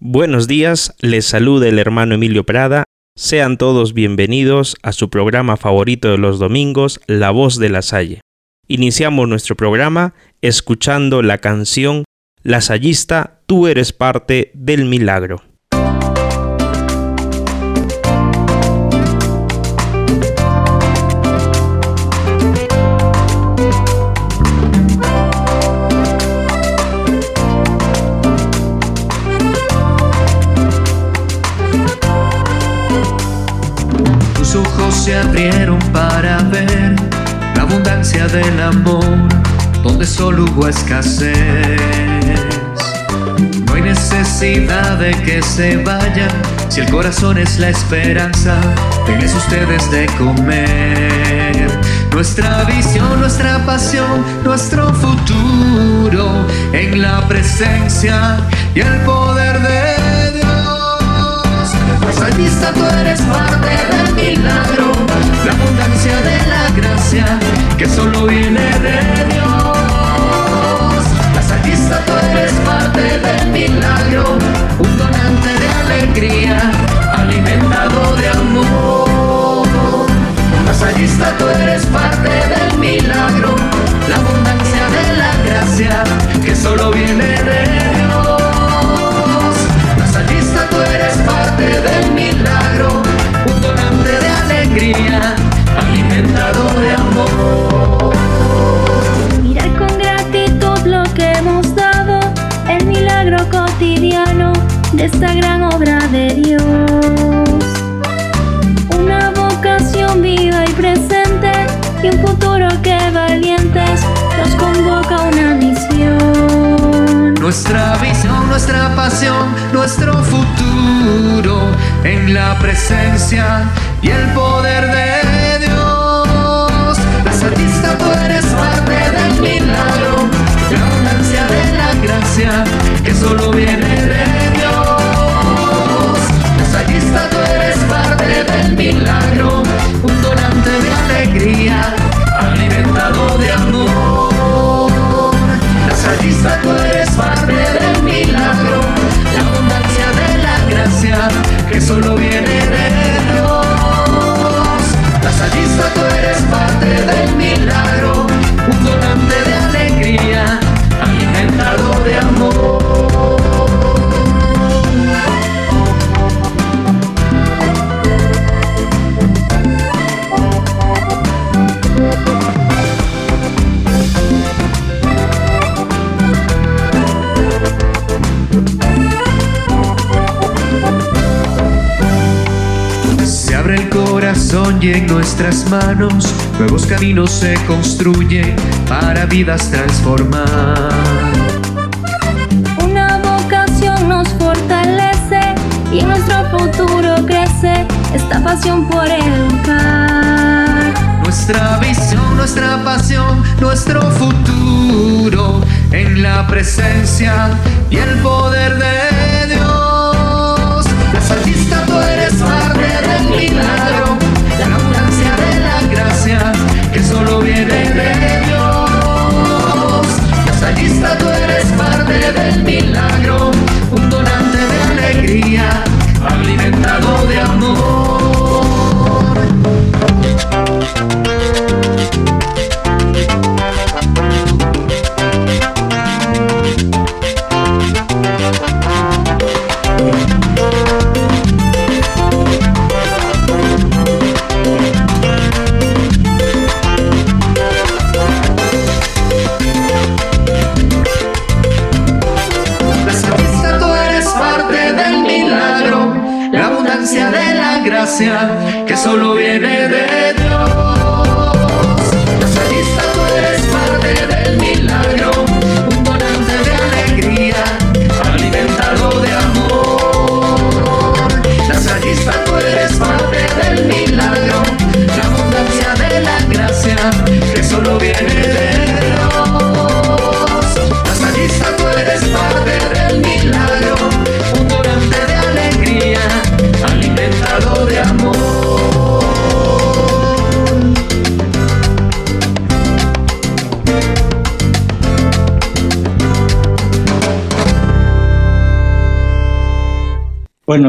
Buenos días, les saluda el hermano Emilio Prada. Sean todos bienvenidos a su programa favorito de los domingos, La Voz de la Salle. Iniciamos nuestro programa escuchando la canción La Sallista, tú eres parte del milagro. Se abrieron para ver la abundancia del amor donde solo hubo escasez. No hay necesidad de que se vayan si el corazón es la esperanza. Tenés ustedes de comer. Nuestra visión, nuestra pasión, nuestro futuro en la presencia y el poder de Dios. Salmista, tú eres parte del milagro la abundancia de la gracia que solo viene de Dios. La salista tú eres parte del milagro, un donante de alegría, alimentado de amor. La salista tú eres parte del milagro, la abundancia de la gracia que solo viene esta gran obra de Dios. Una vocación viva y presente y un futuro que valientes nos convoca a una misión. Nuestra visión, nuestra pasión, nuestro futuro en la presencia y el poder de Dios tú eres parte del milagro, nuestras manos nuevos caminos se construyen para vidas transformadas. y en nuestro futuro crece esta pasión por educar. Nuestra visión, nuestra pasión, nuestro futuro en la presencia y el poder de parte del milagro que solo viene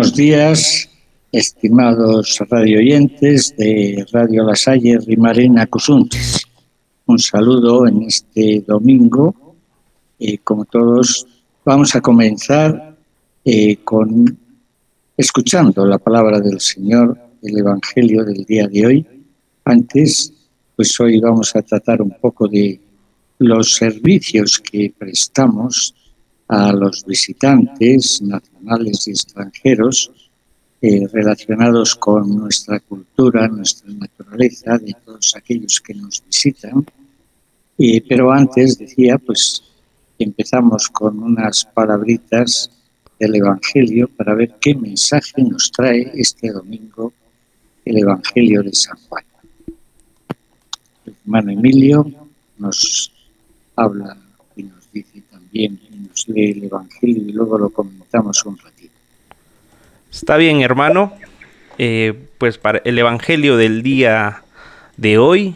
Buenos días, estimados radio oyentes de Radio La Salle Rimarena Cusuntes. Un saludo en este domingo. Eh, como todos, vamos a comenzar eh, con escuchando la palabra del Señor, el Evangelio del día de hoy. Antes, pues hoy vamos a tratar un poco de los servicios que prestamos a los visitantes nacionales y extranjeros eh, relacionados con nuestra cultura, nuestra naturaleza, de todos aquellos que nos visitan. Eh, pero antes decía, pues empezamos con unas palabritas del Evangelio para ver qué mensaje nos trae este domingo el Evangelio de San Juan. El hermano Emilio nos habla y nos dice también el Evangelio y luego lo comentamos un ratito. Está bien, hermano. Eh, pues para el Evangelio del día de hoy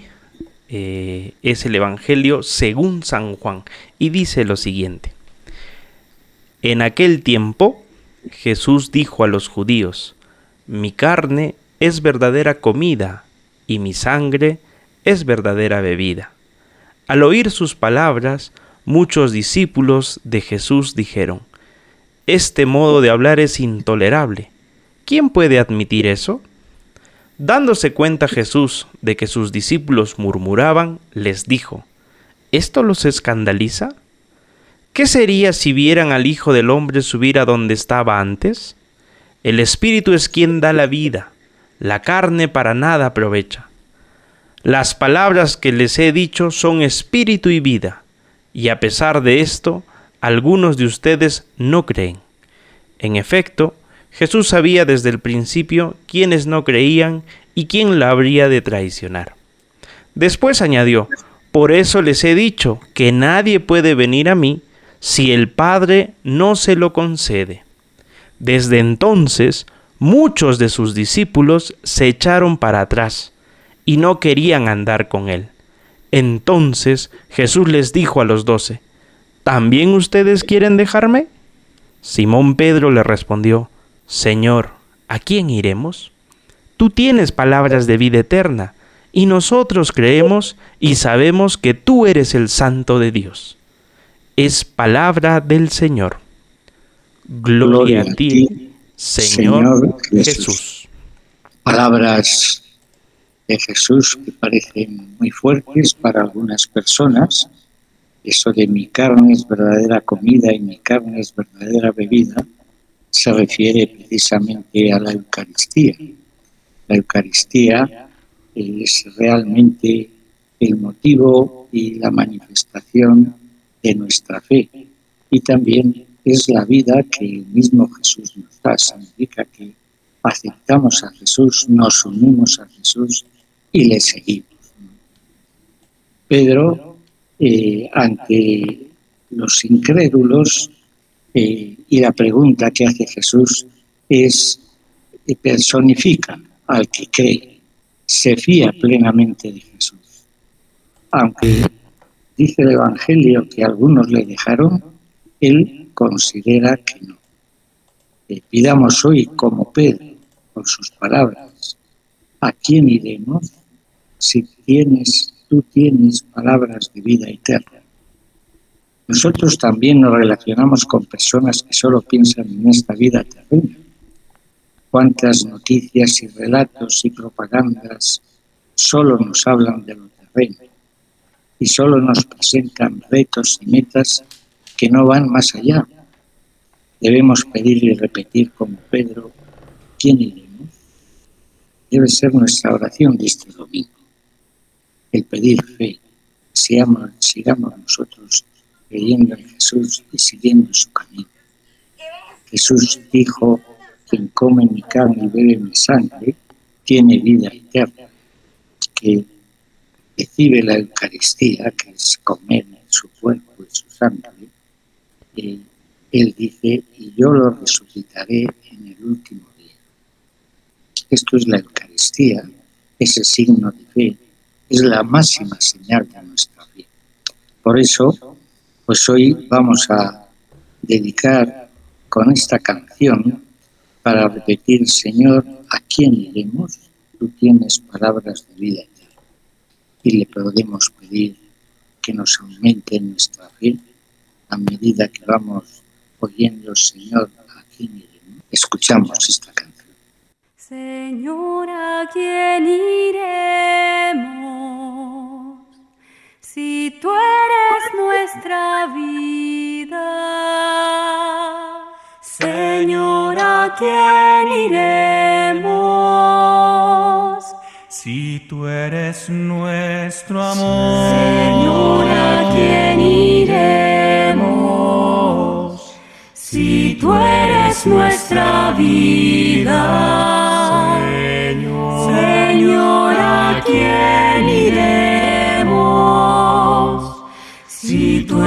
eh, es el Evangelio según San Juan y dice lo siguiente. En aquel tiempo Jesús dijo a los judíos, mi carne es verdadera comida y mi sangre es verdadera bebida. Al oír sus palabras, muchos discípulos de Jesús dijeron, Este modo de hablar es intolerable. ¿Quién puede admitir eso? Dándose cuenta Jesús de que sus discípulos murmuraban, les dijo, ¿Esto los escandaliza? ¿Qué sería si vieran al Hijo del Hombre subir a donde estaba antes? El Espíritu es quien da la vida, la carne para nada aprovecha. Las palabras que les he dicho son espíritu y vida y a pesar de esto, algunos de ustedes no creen. En efecto, Jesús sabía desde el principio quiénes no creían y quién la habría de traicionar. Después añadió, por eso les he dicho que nadie puede venir a mí si el Padre no se lo concede. Desde entonces, muchos de sus discípulos se echaron para atrás y no querían andar con él. Entonces Jesús les dijo a los doce, ¿también ustedes quieren dejarme? Simón Pedro le respondió, Señor, ¿a quién iremos? Tú tienes palabras de vida eterna, y nosotros creemos y sabemos que tú eres el Santo de Dios. Es palabra del Señor. Gloria, a ti, Señor, Jesús. Palabras de Jesús que parecen muy fuertes para algunas personas. Eso de mi carne es verdadera comida y mi carne es verdadera bebida se refiere precisamente a la Eucaristía. La Eucaristía es realmente el motivo y la manifestación de nuestra fe y también es la vida que el mismo Jesús nos da. Significa que aceptamos a Jesús, nos unimos a Jesús y le seguimos. Pedro, eh, ante los incrédulos, eh, y la pregunta que hace Jesús es, eh, personifica al que cree, se fía plenamente de Jesús. Aunque dice el Evangelio que algunos le dejaron, él considera que no. pidamos hoy, como Pedro, por sus palabras, ¿a quién iremos? Si tienes, tú tienes palabras de vida eterna. Nosotros también nos relacionamos con personas que solo piensan en esta vida terrena. Cuántas noticias y relatos y propagandas solo nos hablan de lo terreno y solo nos presentan retos y metas que no van más allá. Debemos pedir y repetir como Pedro, ¿quién iremos? Debe ser nuestra oración de este domingo el pedir fe. Sigamos, sigamos nosotros creyendo en Jesús y siguiendo su camino. Jesús dijo, quien come mi carne y bebe mi sangre, tiene vida eterna, que recibe la Eucaristía, que es comer su cuerpo y su sangre. él dice, y yo lo resucitaré en el último día. Esto es la Eucaristía, ese signo de fe es la máxima señal de nuestra vida. Por eso, pues hoy vamos a dedicar con esta canción para repetir, Señor, ¿a quién iremos? Tú tienes palabras de vida eterna. Y le podemos pedir que nos aumente nuestra fe a medida que vamos oyendo, Señor, ¿a quién iremos? Escuchamos esta canción. Señor, ¿a quién iremos? Si tú eres nuestra vida. Señor, ¿a quién iremos? Si tú eres nuestro amor. Señor, ¿a quién iremos? Si tú eres nuestra vida. Quién iremos? Si tú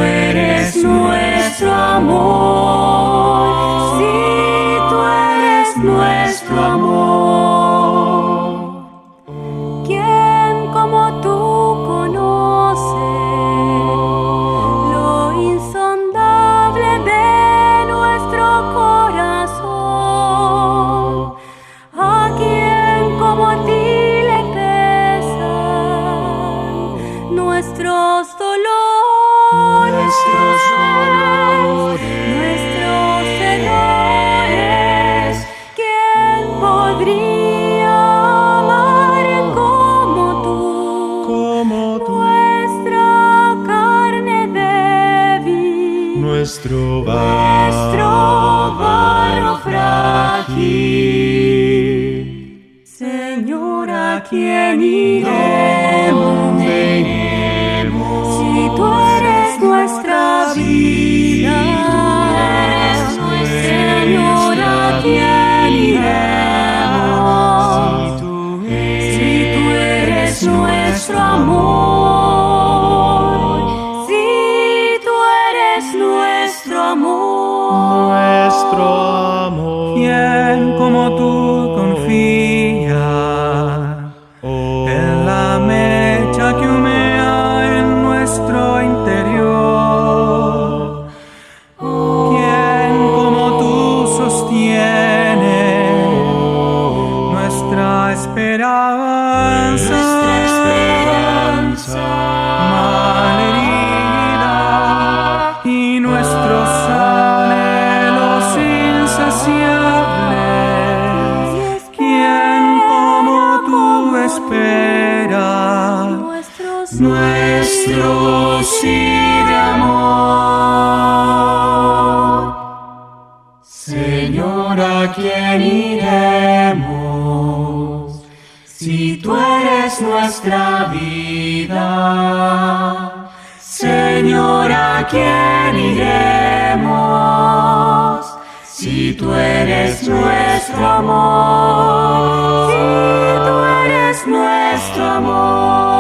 Si tú eres nuestra vida, Señor, ¿a quién iremos? Si tú eres nuestro amor, si tú eres nuestro amor.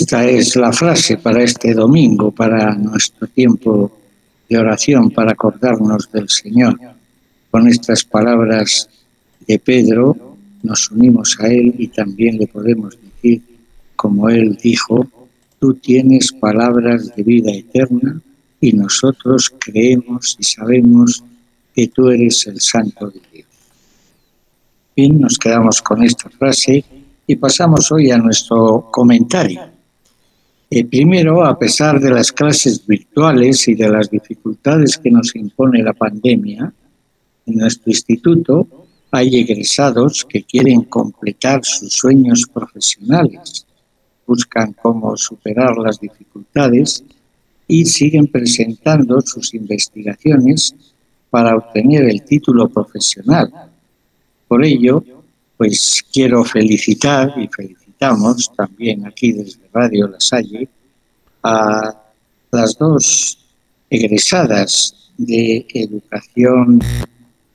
Esta es la frase para este domingo, para nuestro tiempo de oración, para acordarnos del Señor. Con estas palabras de Pedro nos unimos a Él y también le podemos decir, como Él dijo, tú tienes palabras de vida eterna y nosotros creemos y sabemos que tú eres el Santo de Dios. Bien, nos quedamos con esta frase y pasamos hoy a nuestro comentario. Primero, a pesar de las clases virtuales y de las dificultades que nos impone la pandemia, en nuestro instituto hay egresados que quieren completar sus sueños profesionales, buscan cómo superar las dificultades y siguen presentando sus investigaciones para obtener el título profesional. Por ello, pues quiero felicitar y felicitar Invitamos también aquí desde Radio La Salle a las dos egresadas de educación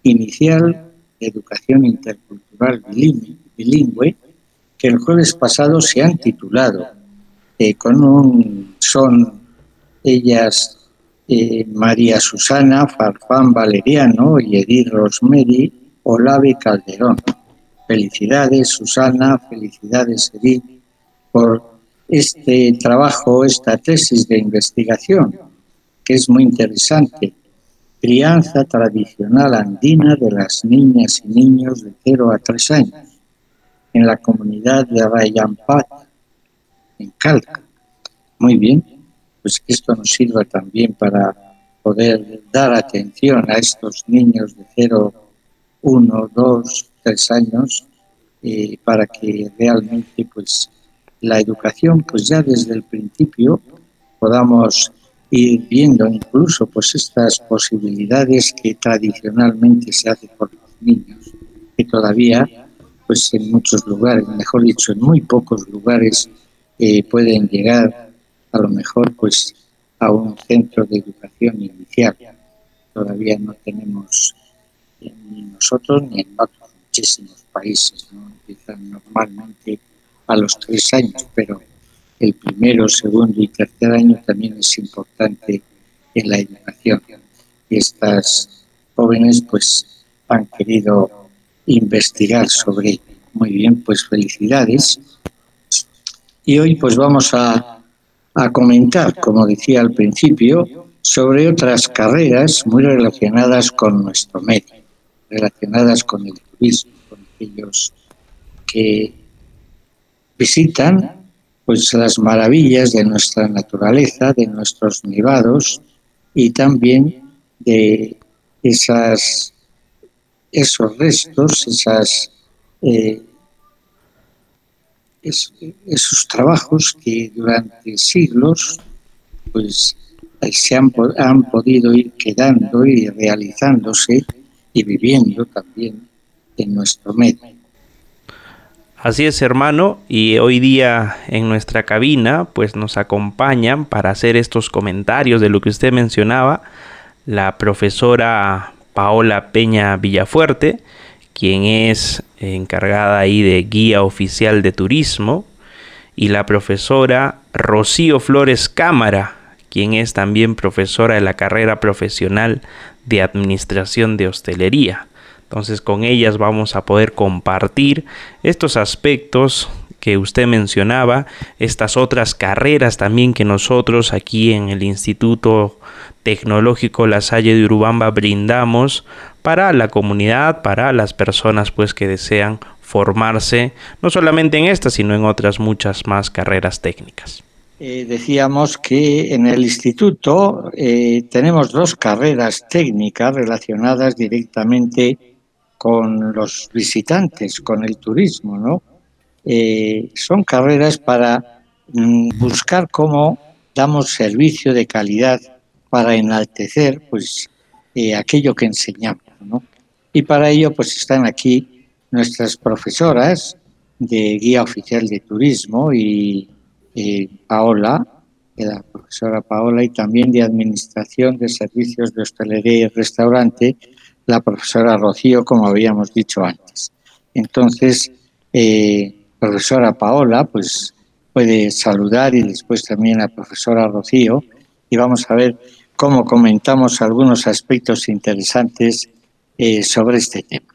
inicial, educación intercultural bilingüe, que el jueves pasado se han titulado eh, con un son ellas eh, María Susana Farfán Valeriano y Edith Rosemary Olave Calderón. Felicidades, Susana, felicidades, Edith, por este trabajo, esta tesis de investigación, que es muy interesante. Crianza tradicional andina de las niñas y niños de 0 a 3 años, en la comunidad de Arayampat, en Calca. Muy bien, pues que esto nos sirva también para poder dar atención a estos niños de 0, 1, 2, tres años para que realmente pues la educación pues ya desde el principio podamos ir viendo incluso pues estas posibilidades que tradicionalmente se hace por los niños que todavía pues en muchos lugares mejor dicho en muy pocos lugares eh, pueden llegar a lo mejor pues a un centro de educación inicial. Todavía no tenemos ni nosotros ni en otros muchísimos países, ¿no? empiezan normalmente a los tres años, pero el primero, segundo y tercer año también es importante en la educación. Y estas jóvenes pues han querido investigar sobre. Muy bien, pues felicidades. Y hoy pues vamos a, a comentar, como decía al principio, sobre otras carreras muy relacionadas con nuestro medio, relacionadas con el con aquellos que visitan pues las maravillas de nuestra naturaleza, de nuestros nevados y también de esas esos restos, eh, esos trabajos que durante siglos pues se han, han podido ir quedando y realizándose y viviendo también en nuestro medio. Así es, hermano, y hoy día en nuestra cabina pues nos acompañan para hacer estos comentarios de lo que usted mencionaba la profesora Paola Peña Villafuerte, quien es encargada ahí de guía oficial de turismo, y la profesora Rocío Flores Cámara, quien es también profesora de la carrera profesional de Administración de Hostelería. Entonces con ellas vamos a poder compartir estos aspectos que usted mencionaba, estas otras carreras también que nosotros aquí en el Instituto Tecnológico La Salle de Urubamba brindamos para la comunidad, para las personas pues que desean formarse no solamente en esta, sino en otras muchas más carreras técnicas. Eh, decíamos que en el instituto eh, tenemos dos carreras técnicas relacionadas directamente con los visitantes, con el turismo, ¿no? Eh, son carreras para mm, buscar cómo damos servicio de calidad para enaltecer pues eh, aquello que enseñamos, ¿no? Y para ello pues están aquí nuestras profesoras de guía oficial de turismo y eh, Paola, la profesora Paola, y también de administración de servicios de hostelería y restaurante, la profesora Rocío, como habíamos dicho antes. Entonces, eh, profesora Paola, pues puede saludar y después también la profesora Rocío y vamos a ver cómo comentamos algunos aspectos interesantes eh, sobre este tema.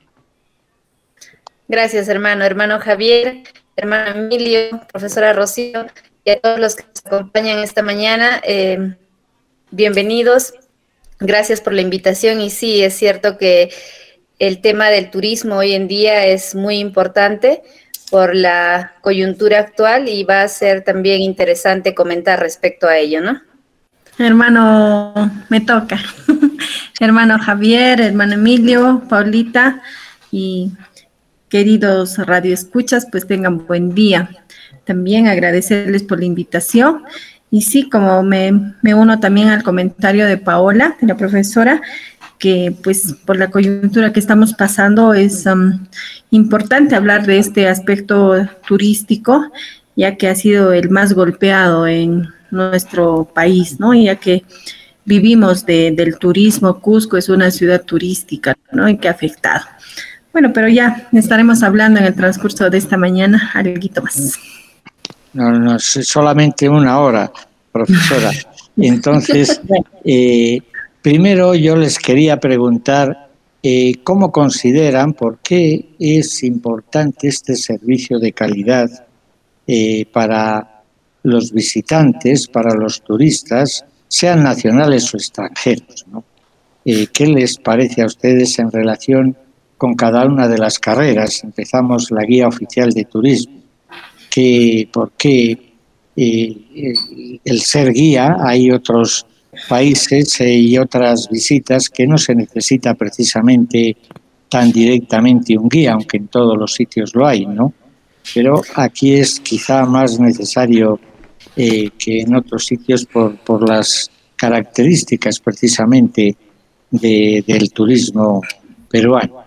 Gracias, hermano. Hermano Javier, hermano Emilio, profesora Rocío y a todos los que nos acompañan esta mañana. Eh, bienvenidos. Gracias por la invitación y sí, es cierto que el tema del turismo hoy en día es muy importante por la coyuntura actual y va a ser también interesante comentar respecto a ello, ¿no? Hermano, me toca. hermano Javier, hermano Emilio, Paulita y queridos radioescuchas, pues tengan buen día. También agradecerles por la invitación y sí, como me, me uno también al comentario de Paola, de la profesora, que pues por la coyuntura que estamos pasando es um, importante hablar de este aspecto turístico, ya que ha sido el más golpeado en nuestro país, ¿no? Ya que vivimos del turismo, Cusco es una ciudad turística, ¿no? Y que ha afectado. Bueno, pero ya estaremos hablando en el transcurso de esta mañana algo más. No, no, solamente una hora, profesora. Entonces, eh, primero yo les quería preguntar eh, cómo consideran, por qué es importante este servicio de calidad eh, para los visitantes, para los turistas, sean nacionales o extranjeros. ¿no? ¿Qué les parece a ustedes en relación con cada una de las carreras? Empezamos la guía oficial de turismo que por qué eh, el ser guía, hay otros países eh, y otras visitas que no se necesita precisamente tan directamente un guía, aunque en todos los sitios lo hay, ¿no? Pero aquí es quizá más necesario eh, que en otros sitios por, las características precisamente del turismo peruano.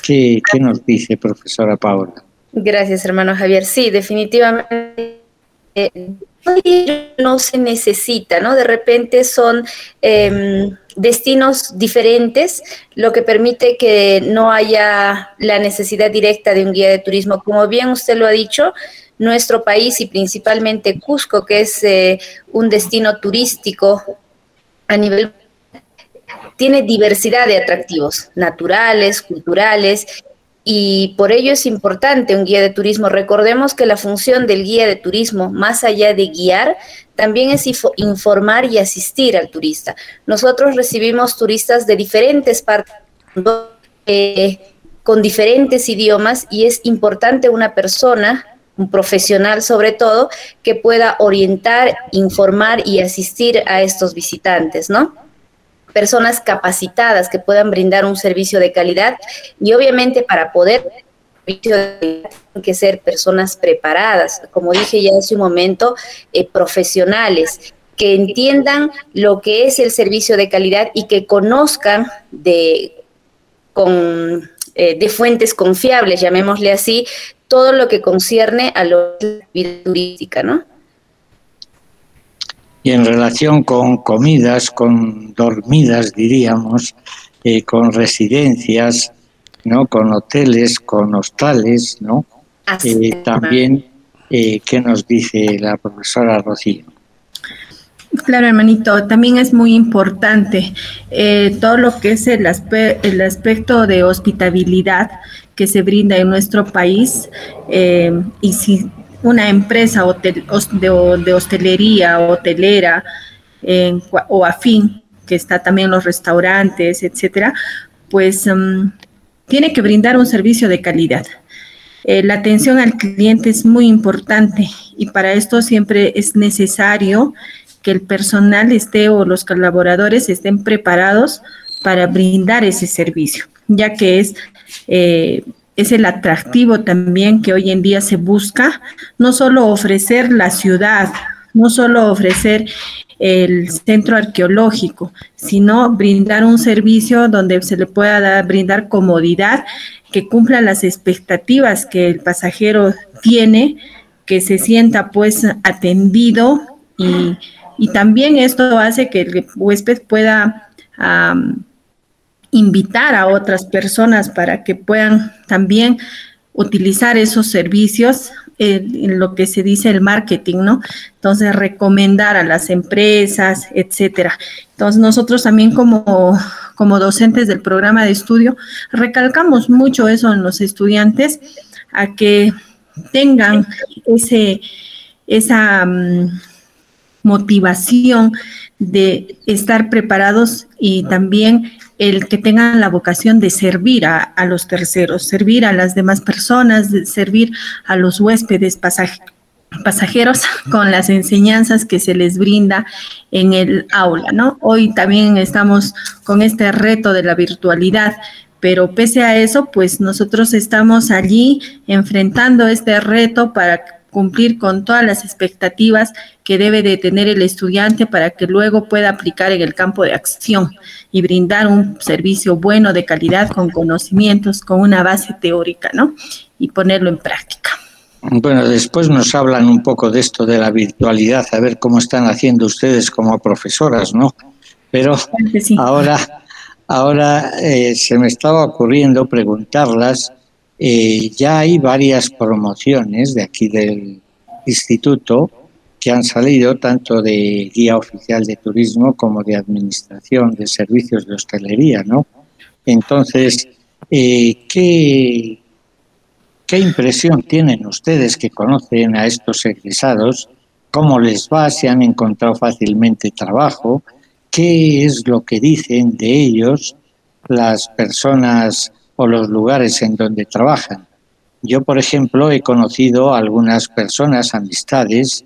¿Qué, ¿Qué nos dice profesora Paula? Gracias, hermano Javier. Sí, definitivamente. no se necesita, ¿no? De repente son em, destinos diferentes, lo que permite que no haya la necesidad directa de un guía de turismo. Como bien usted lo ha dicho, nuestro país y principalmente Cusco, que es eh, un destino turístico a nivel tiene diversidad de atractivos naturales, culturales y por ello es importante un guía de turismo. Recordemos que la función del guía de turismo, más allá de guiar, también es informar y asistir al turista. Nosotros recibimos turistas de diferentes partes eh, con diferentes idiomas y es importante una persona, un profesional sobre todo, que pueda orientar, informar y asistir a estos visitantes, ¿no? Personas capacitadas que puedan brindar un servicio de calidad y obviamente para poder tienen que ser personas preparadas, como dije ya hace un momento, eh, profesionales que entiendan lo que es el servicio de calidad y que conozcan de, con, eh, de fuentes confiables, llamémosle así, todo lo que concierne a la vida turística, ¿no? Y en relación con comidas, con dormidas, diríamos, eh, con residencias, ¿no? con hoteles, con hostales, ¿no? Eh, también, eh, ¿qué nos dice la profesora Rocío? Claro, hermanito, también es muy importante todo lo que es el, el, aspecto de hospitabilidad que se brinda en nuestro país y si una empresa de, hostelería, hotelera o afín, que está también los restaurantes, etcétera, pues mm, tiene que brindar un servicio de calidad. Eh, la atención al cliente es muy importante y para esto siempre es necesario que el personal esté o los colaboradores estén preparados para brindar ese servicio, ya que es eh, es el atractivo también que hoy en día se busca, no solo ofrecer la ciudad, no solo ofrecer el centro arqueológico, sino brindar un servicio donde se le pueda dar, brindar comodidad, que cumpla las expectativas que el pasajero tiene, que se sienta pues atendido y, también esto hace que el huésped pueda invitar a otras personas para que puedan también utilizar esos servicios en lo que se dice el marketing, ¿no? Entonces, recomendar a las empresas, etcétera. Entonces, nosotros también como, como docentes del programa de estudio, recalcamos mucho eso en los estudiantes, a que tengan ese, esa mm, motivación de estar preparados y también el que tengan la vocación de servir a, los terceros, servir a las demás personas, servir a los huéspedes pasajeros con las enseñanzas que se les brinda en el aula, ¿no? Hoy también estamos con este reto de la virtualidad, pero pese a eso, pues nosotros estamos allí enfrentando este reto para cumplir con todas las expectativas que debe de tener el estudiante para que luego pueda aplicar en el campo de acción y brindar un servicio bueno de calidad con conocimientos, con una base teórica, ¿no? Y ponerlo en práctica. Bueno, después nos hablan un poco de esto de la virtualidad, a ver cómo están haciendo ustedes como profesoras, ¿no? Pero ahora, ahora eh, se me estaba ocurriendo preguntarlas eh, ya hay varias promociones de aquí del instituto que han salido tanto de guía oficial de turismo como de administración de servicios de hostelería, ¿no? Entonces, eh, ¿qué, ¿qué impresión tienen ustedes que conocen a estos egresados? ¿Cómo les va? ¿Se han encontrado fácilmente trabajo? ¿Qué es lo que dicen de ellos las personas o los lugares en donde trabajan. Yo, por ejemplo, he conocido a algunas personas, amistades,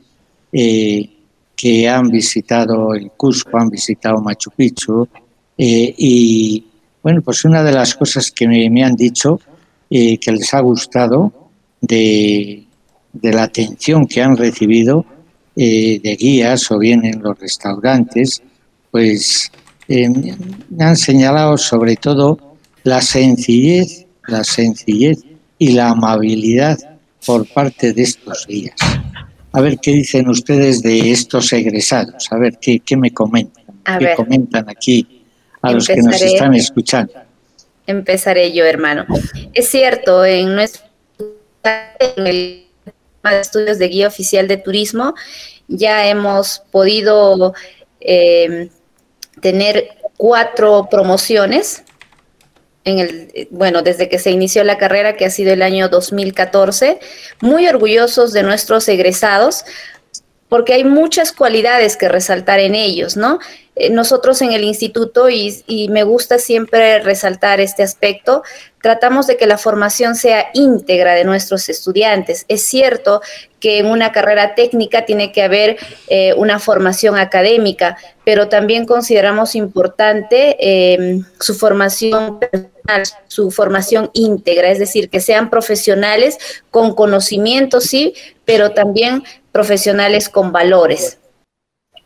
eh, que han visitado el Cusco, han visitado Machu Picchu, eh, y bueno, pues una de las cosas que me, han dicho eh, que les ha gustado de, de, la atención que han recibido de guías o bien en los restaurantes, pues me han señalado sobre todo la sencillez, la sencillez y la amabilidad por parte de estos guías. A ver qué dicen ustedes de estos egresados, a ver qué, qué me comentan, qué comentan aquí a los que nos están escuchando. Empezaré yo, hermano. Es cierto, en nuestro en el estudios de guía oficial de turismo ya hemos podido eh, tener cuatro promociones en el, bueno, desde que se inició la carrera, que ha sido el año 2014, muy orgullosos de nuestros egresados, porque hay muchas cualidades que resaltar en ellos, ¿no? Eh, nosotros en el instituto, y, me gusta siempre resaltar este aspecto, tratamos de que la formación sea íntegra de nuestros estudiantes. Es cierto que en una carrera técnica tiene que haber eh, una formación académica, pero también consideramos importante eh, su formación personal, su formación íntegra, es decir, que sean profesionales con conocimientos, sí, pero también profesionales con valores.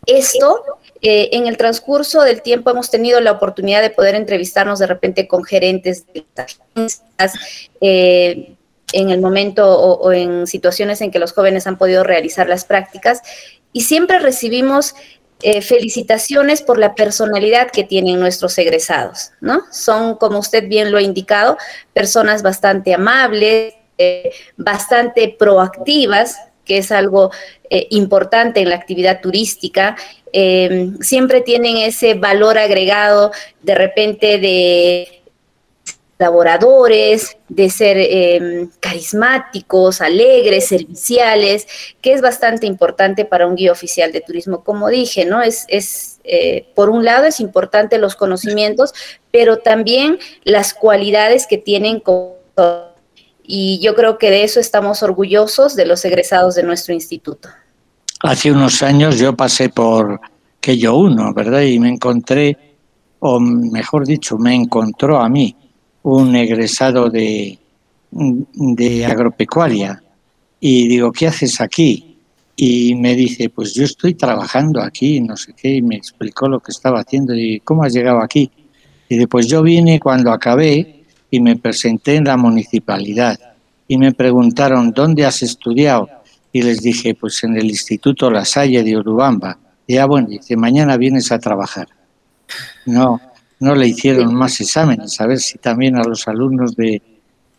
Esto eh, en el transcurso del tiempo hemos tenido la oportunidad de poder entrevistarnos de repente con gerentes de agencias, eh, en el momento o, en situaciones en que los jóvenes han podido realizar las prácticas y siempre recibimos eh, felicitaciones por la personalidad que tienen nuestros egresados, ¿no? Son, como usted bien lo ha indicado, personas bastante amables, bastante proactivas, que es algo importante en la actividad turística, Em, siempre tienen ese valor agregado de repente de laboradores, de ser em, carismáticos, alegres, serviciales, que es bastante importante para un guía oficial de turismo. Como dije, ¿no? Es, es eh, por un lado, es importante los conocimientos, pero también las cualidades que tienen y yo creo que de eso estamos orgullosos de los egresados de nuestro instituto. Hace unos años yo pasé por que yo uno, ¿verdad? Y me encontré, o mejor dicho, me encontró a mí un egresado de, de agropecuaria. Y digo, ¿qué haces aquí? Y me dice, pues yo estoy trabajando aquí, no sé qué, y me explicó lo que estaba haciendo y cómo has llegado aquí. Y dice, pues yo vine cuando acabé y me presenté en la municipalidad y me preguntaron, ¿dónde has estudiado? Y les dije, pues en el Instituto La Salle de Urubamba. Y ya bueno, dice, mañana vienes a trabajar. No, no le hicieron más exámenes, a ver si también a los alumnos de,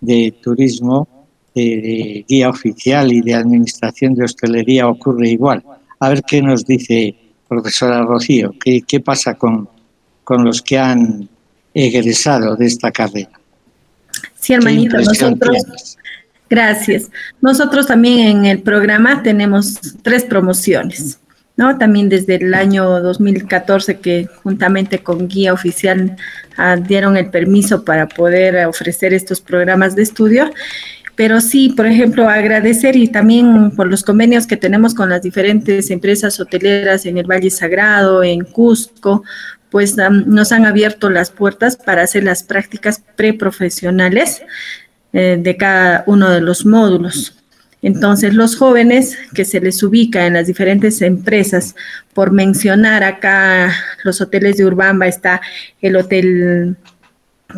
de turismo de guía oficial y de administración de hostelería ocurre igual. A ver qué nos dice profesora Rocío, qué, qué pasa con, con los que han egresado de esta carrera. Sí, hermanito, nosotros, gracias. Nosotros también en el programa tenemos tres promociones. ¿No? También desde el año 2014 que juntamente con guía oficial ah, dieron el permiso para poder ofrecer estos programas de estudio. Pero sí, por ejemplo, agradecer y también por los convenios que tenemos con las diferentes empresas hoteleras en el Valle Sagrado, en Cusco, pues nos han abierto las puertas para hacer las prácticas preprofesionales eh, de cada uno de los módulos. Entonces, los jóvenes que se les ubica en las diferentes empresas, por mencionar acá los hoteles de Urbamba, está el Hotel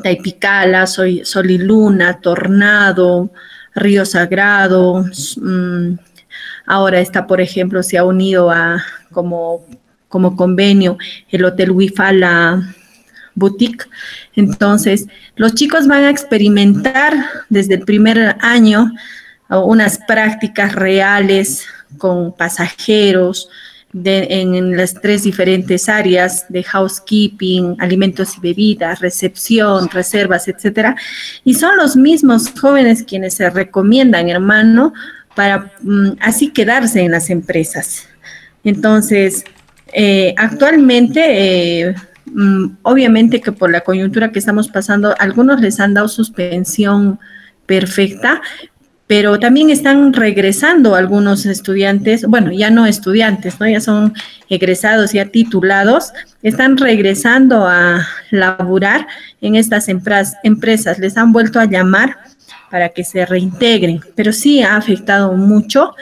Taipicala, Sol y Luna, Tornado, Río Sagrado. Mm, ahora está, por ejemplo, se ha unido a como, como convenio el Hotel Wifala Boutique. Entonces, los chicos van a experimentar desde el primer año unas prácticas reales con pasajeros en las tres diferentes áreas de housekeeping, alimentos y bebidas, recepción, reservas, etcétera. Y son los mismos jóvenes quienes se recomiendan, hermano, para mm, así quedarse en las empresas. Entonces, eh, actualmente, eh, mm, obviamente que por la coyuntura que estamos pasando, algunos les han dado suspensión perfecta, pero también están regresando algunos estudiantes, bueno, ya no estudiantes, ¿no? Ya son egresados, ya titulados, están regresando a laburar en estas empresas, les han vuelto a llamar para que se reintegren, pero sí ha afectado mucho,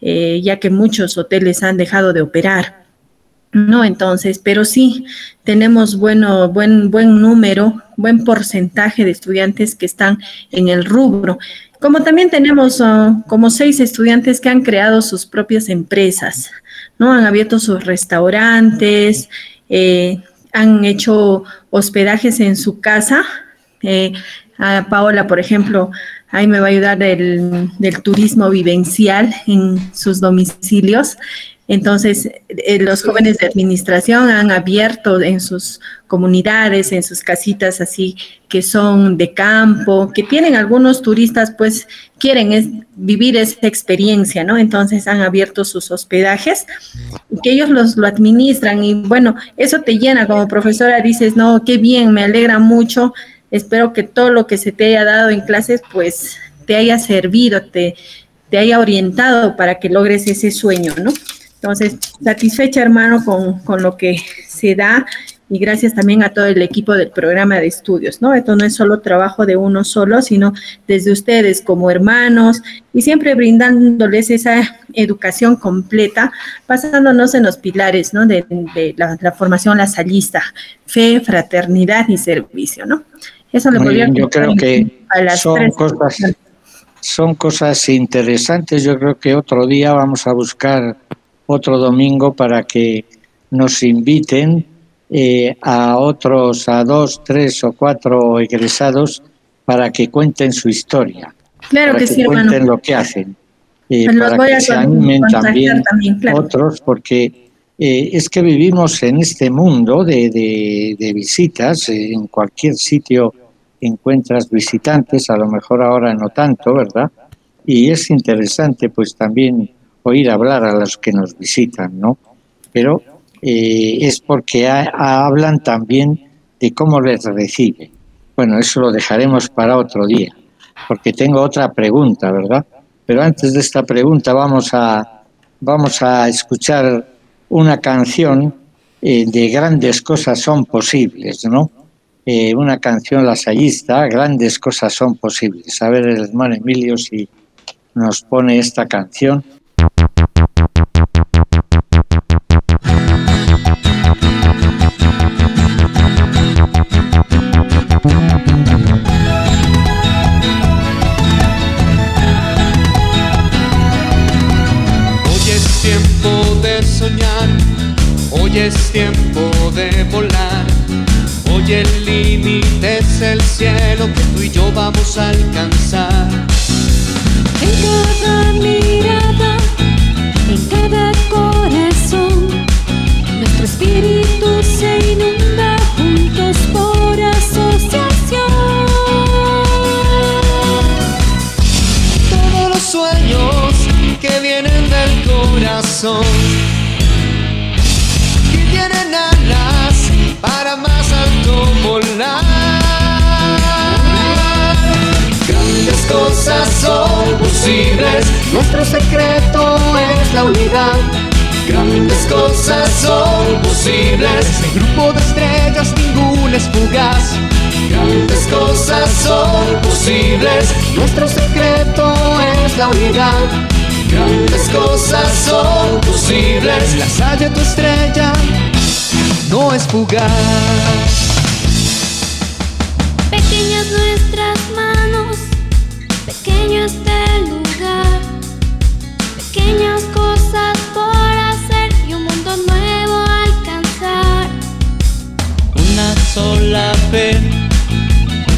eh, ya que muchos hoteles han dejado de operar. No, entonces, pero sí tenemos bueno, buen, buen número, buen porcentaje de estudiantes que están en el rubro. Como también tenemos ah, como seis estudiantes que han creado sus propias empresas, ¿no? Han abierto sus restaurantes, eh, han hecho hospedajes en su casa. Eh, Paola, por ejemplo, ahí me va a ayudar del turismo vivencial en sus domicilios. Entonces, eh, los jóvenes de administración han abierto en sus comunidades, en sus casitas así que son de campo, que tienen algunos turistas, pues quieren vivir esa experiencia, ¿no? Entonces han abierto sus hospedajes que ellos los, lo administran y bueno, eso te llena como profesora, dices, no, qué bien, me alegra mucho, espero que todo lo que se te haya dado en clases, pues te haya servido, te, te haya orientado para que logres ese sueño, ¿no? Entonces, satisfecha, hermano, con, lo que se da y gracias también a todo el equipo del programa de estudios, ¿no? Esto no es solo trabajo de uno solo, sino desde ustedes como hermanos y siempre brindándoles esa educación completa, basándonos en los pilares, ¿no? De, la, formación lasallista, fe, fraternidad y servicio, ¿no? Eso le podría Yo creo que son cosas, son cosas interesantes. Yo creo que otro día vamos a buscar otro domingo para que nos inviten eh, a otros, a dos, tres o cuatro egresados para que cuenten su historia. Claro que, sí, cuenten lo que hacen. Eh, pues para que se animen también, otros, porque eh, es que vivimos en este mundo de, de, de visitas, en cualquier sitio encuentras visitantes, a lo mejor ahora no tanto, ¿verdad? Y es interesante pues también oír hablar a los que nos visitan, ¿no? Pero eh, es porque hablan también de cómo les recibe. Bueno, eso lo dejaremos para otro día, porque tengo otra pregunta, ¿verdad? Pero antes de esta pregunta vamos a, vamos a escuchar una canción eh, de Grandes Cosas Son Posibles, ¿no? Eh, una canción lasallista, Grandes Cosas Son Posibles. A ver el hermano Emilio si nos pone esta canción. de soñar, hoy es tiempo de volar. Hoy el límite es el cielo que tú y yo vamos a alcanzar. En cada mirada, en cada corazón, nuestro espíritu se inunda juntos por asociación. Todos los sueños que vienen del corazón volar. Grandes cosas son posibles, nuestro secreto es la unidad. Grandes cosas son posibles, en grupo de estrellas ninguna es fugaz. Grandes cosas son posibles, nuestro secreto es la unidad. Grandes cosas son posibles, la salla tu estrella no es fugaz. Nuestras manos, pequeño este lugar, pequeñas cosas por hacer y un mundo nuevo alcanzar. Una sola fe,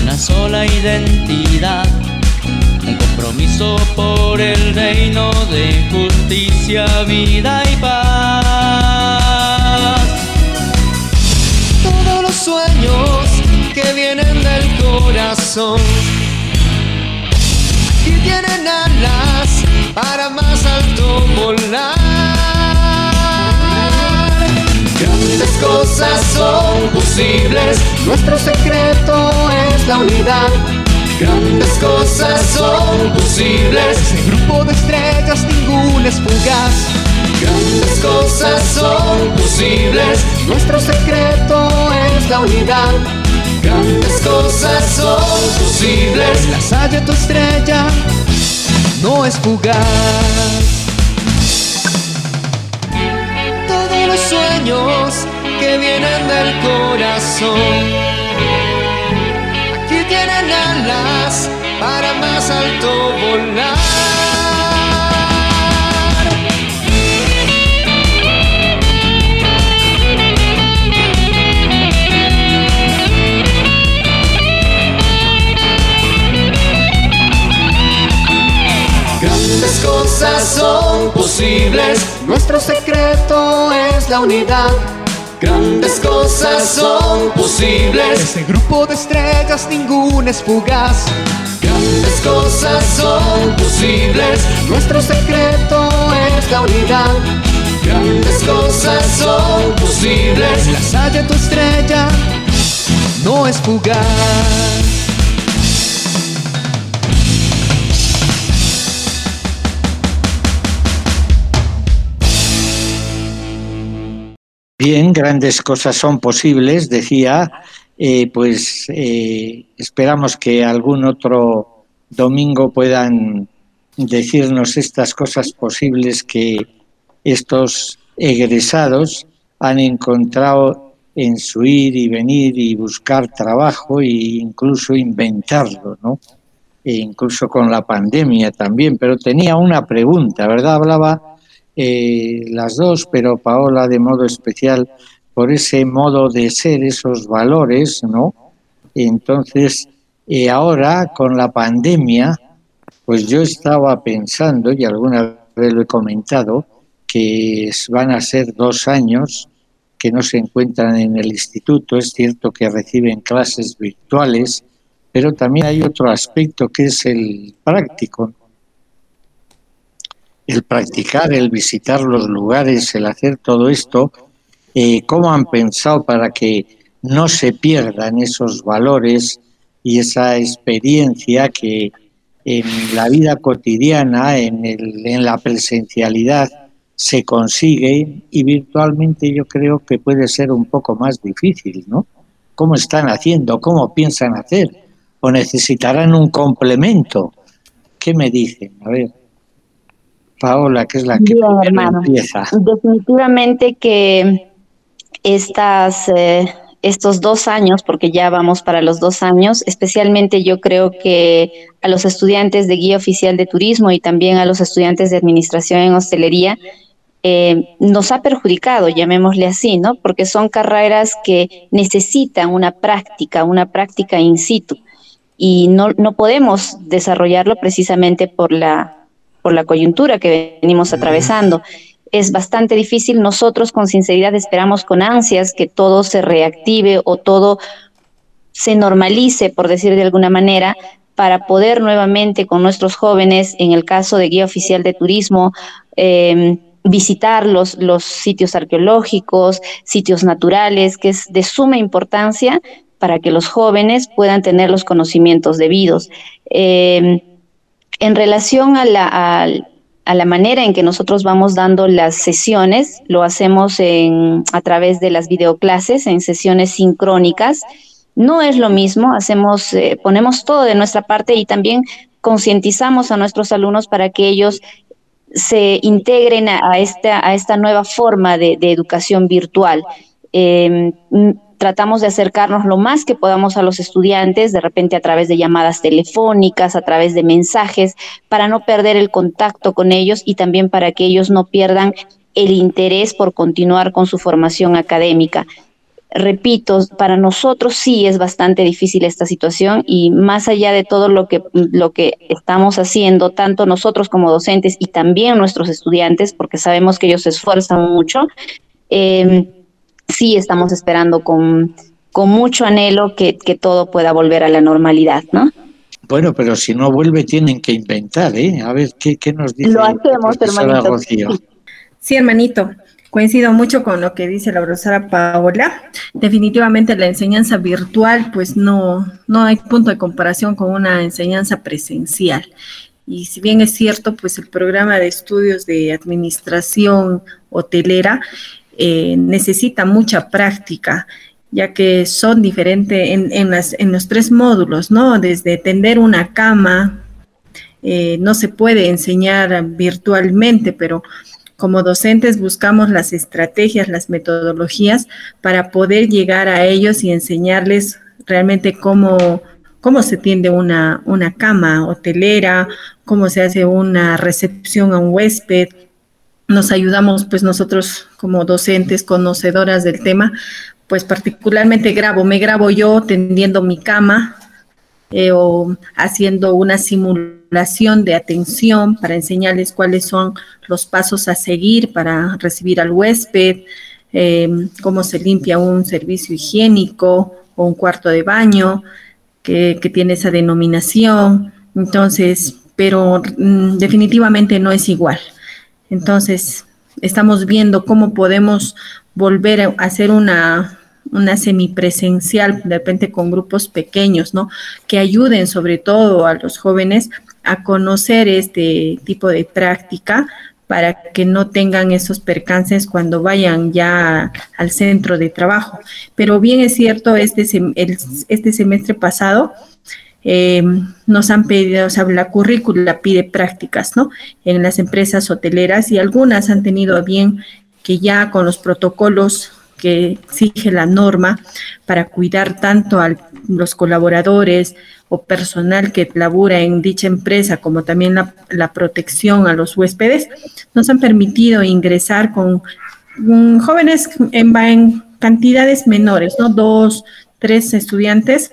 una sola identidad, un compromiso por el reino de justicia, vida y paz. Todos los sueños corazón y tienen alas para más alto volar. Grandes cosas son posibles, nuestro secreto es la unidad. Grandes cosas son posibles, grupo de estrellas ninguna es fugaz. Grandes cosas son posibles, nuestro secreto es la unidad. Grandes cosas son posibles, la salla tu estrella no es fugaz. Todos los sueños que vienen del corazón, aquí tienen alas para más alto volar. Son posibles, nuestro secreto es la unidad. Grandes cosas son posibles, ese grupo de estrellas ninguna es fugaz. Grandes cosas son posibles, nuestro secreto es la unidad. Grandes cosas son posibles, la salla tu estrella no es fugaz. Bien, grandes cosas son posibles, decía, eh, pues eh, esperamos que algún otro domingo puedan decirnos estas cosas posibles que estos egresados han encontrado en su ir y venir y buscar trabajo e incluso inventarlo, ¿no? E incluso con la pandemia también. Pero tenía una pregunta, ¿verdad? Hablaba eh, las dos, pero Paola de modo especial por ese modo de ser, esos valores, ¿no? Entonces, eh, ahora con la pandemia, pues yo estaba pensando, y alguna vez lo he comentado, que van a ser dos años que no se encuentran en el instituto. Es cierto que reciben clases virtuales, pero también hay otro aspecto que es el práctico. El practicar, el visitar los lugares, el hacer todo esto, eh, ¿cómo han pensado para que no se pierdan esos valores y esa experiencia que en la vida cotidiana, en, el, en la presencialidad, se consigue y virtualmente yo creo que puede ser un poco más difícil, ¿no? ¿Cómo están haciendo? ¿Cómo piensan hacer? ¿O necesitarán un complemento? ¿Qué me dicen? A ver. Paola, que es la que Bien, primero hermano. empieza. Definitivamente que estas, eh, estos dos años, porque ya vamos para los dos años, especialmente yo creo que a los estudiantes de guía oficial de turismo y también a los estudiantes de administración en hostelería, eh, nos ha perjudicado, llamémosle así, ¿no? Porque son carreras que necesitan una práctica, una práctica in situ. Y no, no podemos desarrollarlo precisamente por la, por la coyuntura que venimos atravesando. Es bastante difícil. Nosotros con sinceridad esperamos con ansias que todo se reactive o todo se normalice, por decir de alguna manera, para poder nuevamente con nuestros jóvenes, en el caso de guía oficial de turismo, eh, visitar los, los sitios arqueológicos, sitios naturales, que es de suma importancia para que los jóvenes puedan tener los conocimientos debidos. Eh, en relación a la, a, la, manera en que nosotros vamos dando las sesiones, lo hacemos en, a través de las videoclases, en sesiones sincrónicas. No es lo mismo, hacemos, eh, ponemos todo de nuestra parte y también concientizamos a nuestros alumnos para que ellos se integren a, esta, a esta nueva forma de, educación virtual. Em, tratamos de acercarnos lo más que podamos a los estudiantes, de repente a través de llamadas telefónicas, a través de mensajes, para no perder el contacto con ellos y también para que ellos no pierdan el interés por continuar con su formación académica. Repito, para nosotros sí es bastante difícil esta situación y más allá de todo lo que, lo que estamos haciendo, tanto nosotros como docentes y también nuestros estudiantes, porque sabemos que ellos se esfuerzan mucho, eh, sí estamos esperando con, con mucho anhelo que, todo pueda volver a la normalidad, ¿no? Bueno, pero si no vuelve tienen que inventar, ¿eh? A ver, ¿qué, nos dice? Lo hacemos, hermanito. Sí. hermanito. Coincido mucho con lo que dice la profesora Paola. Definitivamente la enseñanza virtual, pues no, no hay punto de comparación con una enseñanza presencial. Y si bien es cierto, pues el programa de estudios de administración hotelera eh, necesita mucha práctica, ya que son diferentes en, los tres módulos, ¿no? Desde tender una cama, eh, no se puede enseñar virtualmente, pero como docentes buscamos las estrategias, las metodologías para poder llegar a ellos y enseñarles realmente cómo, cómo se tiende una, una cama hotelera, cómo se hace una recepción a un huésped, nos ayudamos pues nosotros como docentes conocedoras del tema, pues particularmente grabo, me grabo yo tendiendo mi cama eh, o haciendo una simulación de atención para enseñarles cuáles son los pasos a seguir para recibir al huésped, em, cómo se limpia un servicio higiénico o un cuarto de baño que, que tiene esa denominación. Entonces, pero mm, definitivamente no es igual. Entonces, estamos viendo cómo podemos volver a hacer una, una semipresencial, de repente con grupos pequeños, ¿no? Que ayuden sobre todo a los jóvenes a conocer este tipo de práctica para que no tengan esos percances cuando vayan ya al centro de trabajo. Pero bien es cierto, este, este semestre pasado eh, nos han pedido, o sea, la currícula pide prácticas, ¿no? En las empresas hoteleras y algunas han tenido bien que ya con los protocolos que exige la norma para cuidar tanto a los colaboradores o personal que labura en dicha empresa, como también la, protección a los huéspedes, nos han permitido ingresar con jóvenes en, en, cantidades menores, ¿no? Dos, tres estudiantes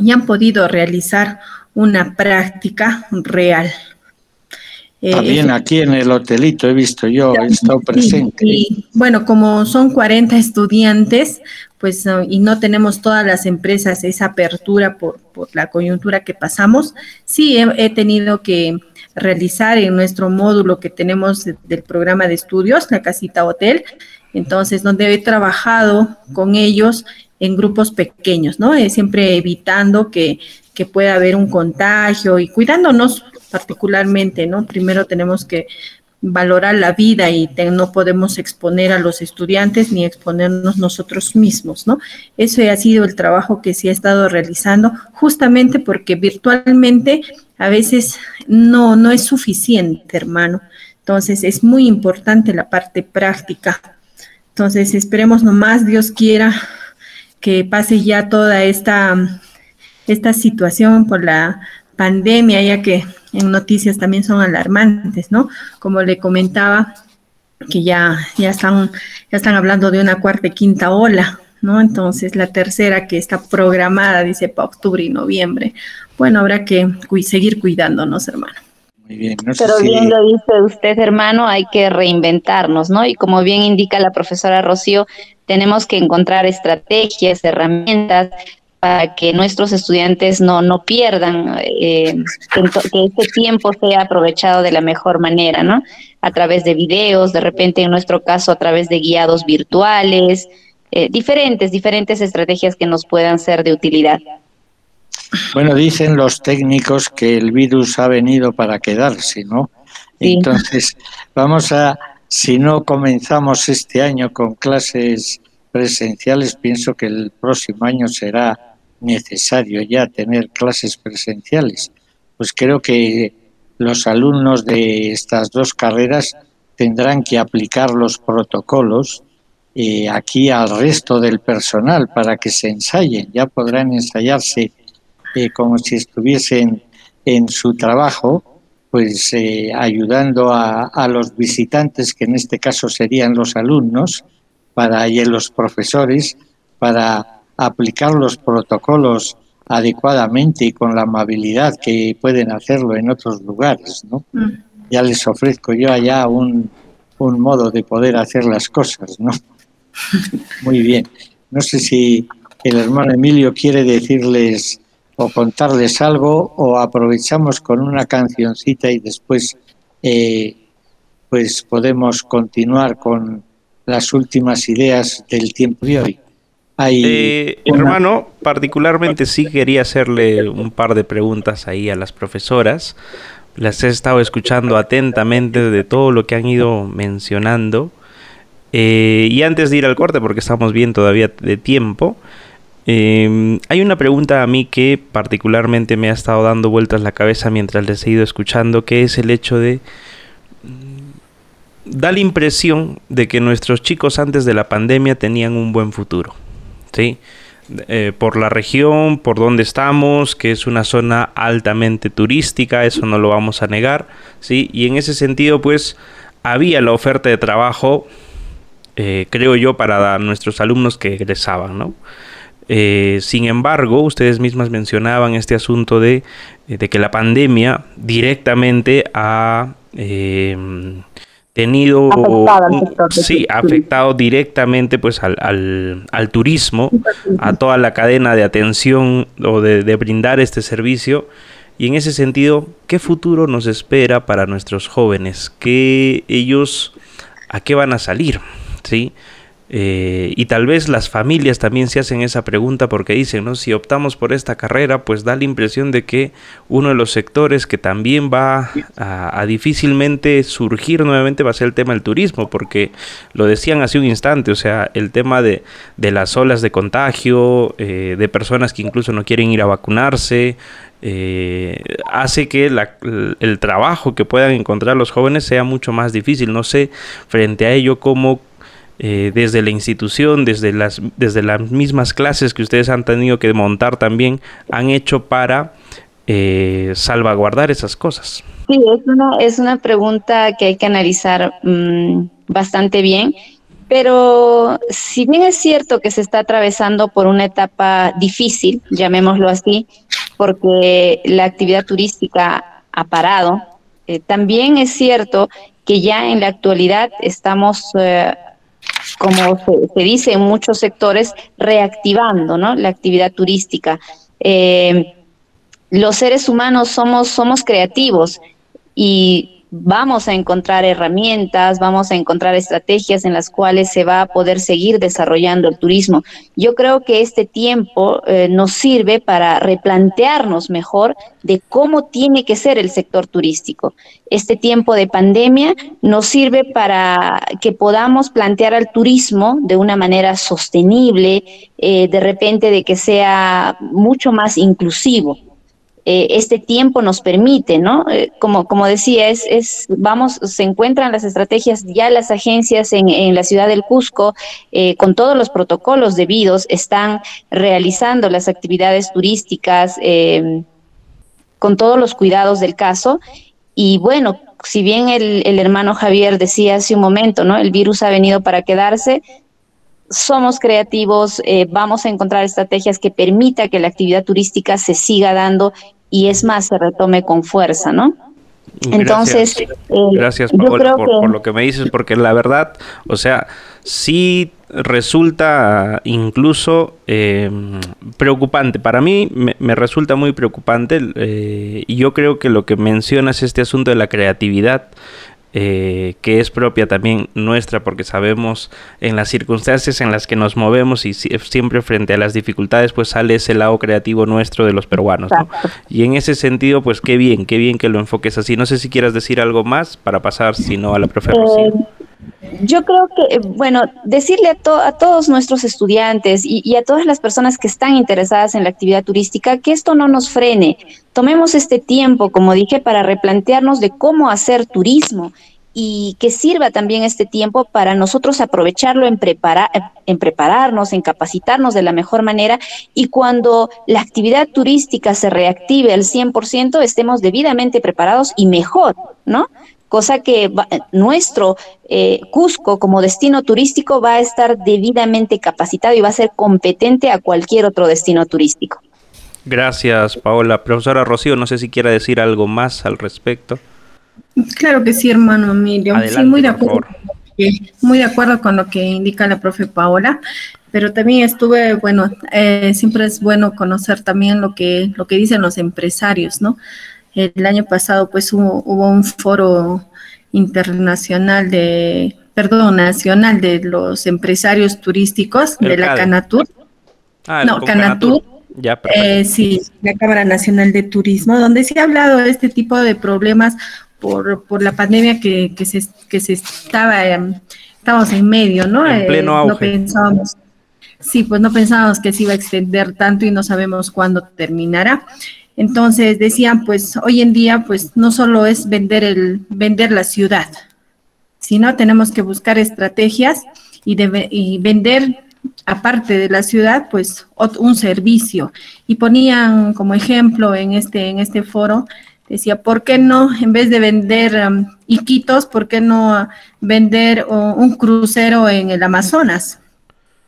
y han podido realizar una práctica real. Eh, También aquí en el hotelito he visto yo, he estado presente. Y, bueno, como son 40 estudiantes, pues y no tenemos todas las empresas esa apertura por, la coyuntura que pasamos, sí he, tenido que realizar en nuestro módulo que tenemos del programa de estudios, la casita hotel, entonces donde he trabajado con ellos en grupos pequeños, ¿no? Eh, siempre evitando que, que pueda haber un contagio y cuidándonos particularmente, ¿no? Primero tenemos que valorar la vida y no podemos exponer a los estudiantes ni exponernos nosotros mismos, ¿no? Eso ha sido el trabajo que se ha estado realizando justamente porque virtualmente a veces no, no es suficiente, hermano. Entonces es muy importante la parte práctica. Entonces esperemos nomás, Dios quiera, que pase ya toda esta, esta situación por la pandemia, ya que en noticias también son alarmantes, ¿no? Como le comentaba, que ya, ya, están, ya están hablando de una cuarta y quinta ola, ¿no? Entonces la tercera que está programada, dice, para octubre y noviembre. Bueno, habrá que seguir cuidándonos, hermano. Muy bien. Pero bien lo dice usted, hermano, hay que reinventarnos, ¿no? Y como bien indica la profesora Rocío, tenemos que encontrar estrategias, herramientas para que nuestros estudiantes no, no pierdan, eh, que, este tiempo sea aprovechado de la mejor manera, ¿no? A través de videos, de repente en nuestro caso a través de guiados virtuales, eh, diferentes, diferentes estrategias que nos puedan ser de utilidad. Bueno, dicen los técnicos que el virus ha venido para quedarse, ¿no? Entonces, vamos a, si no comenzamos este año con clases presenciales, pienso que el próximo año será necesario ya tener clases presenciales. Pues creo que los alumnos de estas dos carreras tendrán que aplicar los protocolos eh, aquí al resto del personal para que se ensayen. Ya podrán ensayarse eh, como si estuviesen en su trabajo, pues eh, ayudando a, a, los visitantes, que en este caso serían los alumnos, para y los profesores, para aplicar los protocolos adecuadamente y con la amabilidad que pueden hacerlo en otros lugares, ¿no? Mm. Ya les ofrezco yo allá un, un modo de poder hacer las cosas, ¿no? Muy bien. No sé si el hermano Emilio quiere decirles o contarles algo o aprovechamos con una cancioncita y después eh, pues podemos continuar con las últimas ideas del tiempo de hoy. Eh, hermano, particularmente sí quería hacerle un par de preguntas ahí a las profesoras. Las he estado escuchando atentamente de todo lo que han ido mencionando. Eh, y antes de ir al corte, porque estamos bien todavía de tiempo, em, hay una pregunta a mí que particularmente me ha estado dando vueltas la cabeza mientras les he ido escuchando, que es el hecho de da la impresión de que nuestros chicos antes de la pandemia tenían un buen futuro. ¿sí? Eh, por la región, por donde estamos, que es una zona altamente turística, eso no lo vamos a negar, ¿sí? Y en ese sentido, pues, había la oferta de trabajo, eh, creo yo, para nuestros alumnos que egresaban, ¿no? Eh, sin embargo, ustedes mismas mencionaban este asunto de, de que la pandemia directamente ha tenido sí afectado directamente pues al, al, turismo a toda la cadena de atención o de, de, brindar este servicio. Y en ese sentido qué futuro nos espera para nuestros jóvenes qué ellos a qué van a salir sí eh, y tal vez las familias también se hacen esa pregunta porque dicen, ¿no? Si optamos por esta carrera, pues da la impresión de que uno de los sectores que también va a, difícilmente surgir nuevamente va a ser el tema del turismo, porque lo decían hace un instante, o sea, el tema de, las olas de contagio, eh, de personas que incluso no quieren ir a vacunarse, eh, hace que el trabajo que puedan encontrar los jóvenes sea mucho más difícil. No sé frente a ello cómo eh, desde la institución, desde las, desde las mismas clases que ustedes han tenido que montar también, han hecho para eh, salvaguardar esas cosas? Sí, es una, es una pregunta que hay que analizar mm, bastante bien, pero si bien es cierto que se está atravesando por una etapa difícil, llamémoslo así, porque la actividad turística ha parado, eh, también es cierto que ya en la actualidad estamos como se, dice en muchos sectores, reactivando ¿no? la actividad turística. Eh, los seres humanos somos, somos creativos y vamos a encontrar herramientas, vamos a encontrar estrategias en las cuales se va a poder seguir desarrollando el turismo. Yo creo que este tiempo eh, nos sirve para replantearnos mejor de cómo tiene que ser el sector turístico. Este tiempo de pandemia nos sirve para que podamos plantear al turismo de una manera sostenible, eh, de repente de que sea mucho más inclusivo. Eh, este tiempo nos permite, ¿no? Eh, como, como decía, es, es, vamos, se encuentran las estrategias, ya las agencias en, en la ciudad del Cusco, eh, con todos los protocolos debidos, están realizando las actividades turísticas con todos los cuidados del caso. Y bueno, si bien el, el hermano Javier decía hace un momento, ¿no? El virus ha venido para quedarse, somos creativos, eh, vamos a encontrar estrategias que permita que la actividad turística se siga dando y es más, se retome con fuerza, ¿no? Entonces, gracias, eh, por, lo que me dices, porque la verdad, o sea, sí resulta incluso em, preocupante. Para mí me, resulta muy preocupante eh, y yo creo que lo que mencionas este asunto de la creatividad eh, que es propia también nuestra porque sabemos en las circunstancias en las que nos movemos y siempre frente a las dificultades pues sale ese lado creativo nuestro de los peruanos. Y en ese sentido pues qué bien, qué bien que lo enfoques así. No sé si quieras decir algo más para pasar, si no, a la profesora. Eh, yo creo que, eh, bueno, decirle a, todos nuestros estudiantes y, a todas las personas que están interesadas en la actividad turística que esto no nos frene. Tomemos este tiempo, como dije, para replantearnos de cómo hacer turismo y que sirva también este tiempo para nosotros aprovecharlo en, preparar, en prepararnos, en capacitarnos de la mejor manera y cuando la actividad turística se reactive al 100% estemos debidamente preparados y mejor, ¿no? Cosa que nuestro eh, Cusco como destino turístico va a estar debidamente capacitado y va a ser competente a cualquier otro destino turístico. Gracias, Paola. Profesora Rocío, no sé si quiera decir algo más al respecto. Claro que sí, hermano Emilio. sí, muy de acuerdo. Muy de acuerdo con lo que indica la profe Paola, pero también estuve, bueno, eh, siempre es bueno conocer también lo que, lo que dicen los empresarios, ¿no? El año pasado pues hubo, un foro internacional de, perdón, nacional de los empresarios turísticos de la Canatur. Ah, no, Canatur. Ya, eh, sí, la Cámara Nacional de Turismo, donde se ha hablado de este tipo de problemas por, por la pandemia que, que, se, que se estaba, eh, estábamos en medio, ¿no? En pleno auge. No pensábamos, sí, pues no pensábamos que se iba a extender tanto y no sabemos cuándo terminará. Entonces decían, pues hoy en día, pues no solo es vender el vender la ciudad, sino tenemos que buscar estrategias y, y vender aparte de la ciudad, pues un servicio. Y ponían como ejemplo en este en este foro decía, ¿por qué no, en vez de vender um, Iquitos, por qué no vender un crucero en el Amazonas?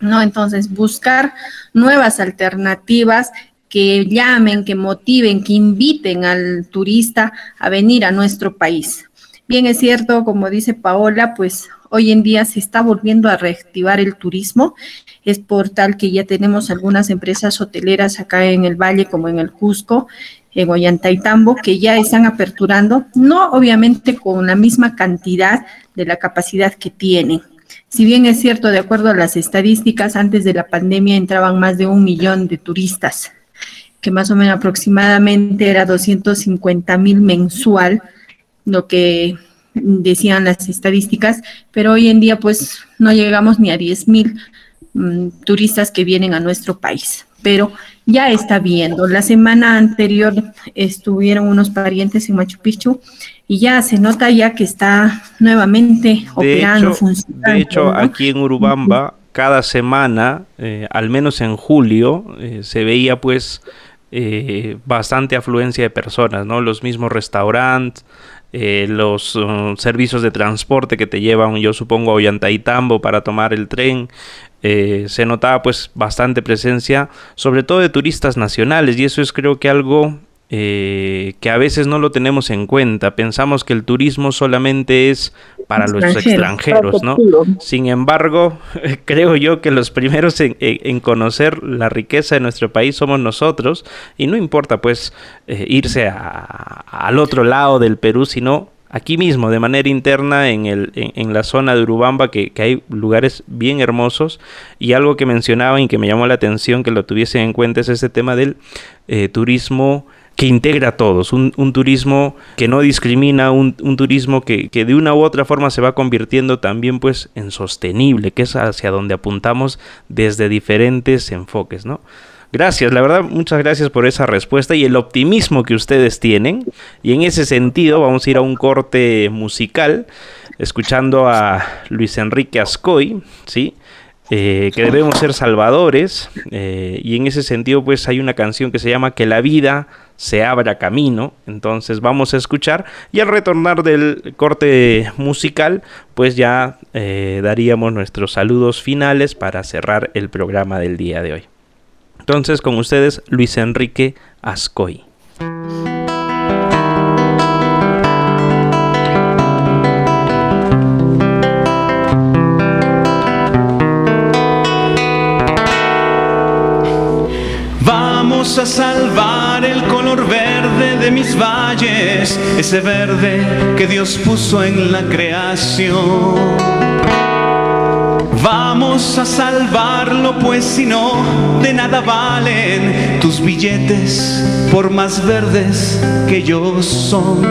¿No? Entonces, buscar nuevas alternativas que llamen, que motiven, que inviten al turista a venir a nuestro país. Bien es cierto, como dice Paola, pues hoy en día se está volviendo a reactivar el turismo. Es por tal que ya tenemos algunas empresas hoteleras acá en el Valle, como en el Cusco, en Ollantaytambo, que ya están aperturando, no obviamente con la misma cantidad de la capacidad que tienen. Si bien es cierto, de acuerdo a las estadísticas, antes de la pandemia entraban más de un millón de turistas que más o menos aproximadamente era 250 mil mensual, lo que decían las estadísticas, pero hoy en día pues no llegamos ni a 10 mil mm, turistas que vienen a nuestro país, pero ya está viendo. La semana anterior estuvieron unos parientes en Machu Picchu y ya se nota ya que está nuevamente operando, funcionando. De hecho, aquí en Urubamba, cada semana, eh, al menos en julio, eh, se veía pues eh, bastante afluencia de personas, ¿no? Los mismos restaurantes, eh, los uh, servicios de transporte que te llevan, yo supongo, a Ollantaytambo para tomar el tren. Eh, se notaba pues bastante presencia, sobre todo de turistas nacionales, y eso es creo que algo que a veces no lo tenemos en cuenta. Pensamos que el turismo solamente es para los extranjeros, ¿no? Sin embargo, creo yo que los primeros en, conocer la riqueza de nuestro país somos nosotros y no importa pues eh, irse al otro lado del Perú, sino aquí mismo, de manera interna, en, el, en, la zona de Urubamba, que, que, hay lugares bien hermosos. Y algo que mencionaba y que me llamó la atención que lo tuviesen en cuenta es este tema del eh, turismo que integra a todos, un, turismo que no discrimina, un, turismo que, de una u otra forma se va convirtiendo también pues en sostenible, que es hacia donde apuntamos desde diferentes enfoques, ¿no? Gracias, la verdad, muchas gracias por esa respuesta y el optimismo que ustedes tienen. Y en ese sentido vamos a ir a un corte musical, escuchando a Luis Enrique Ascoy, ¿sí? Eh, que debemos ser salvadores eh, y en ese sentido pues hay una canción que se llama Que la vida se abra camino. Entonces vamos a escuchar y al retornar del corte musical, pues ya eh, daríamos nuestros saludos finales para cerrar el programa del día de hoy. Entonces con ustedes Luis Enrique Ascoy. Vamos a salvar el color verde de mis valles, ese verde que Dios puso en la creación. Vamos a salvarlo, pues si no, de nada valen tus billetes, por más verdes que ellos son.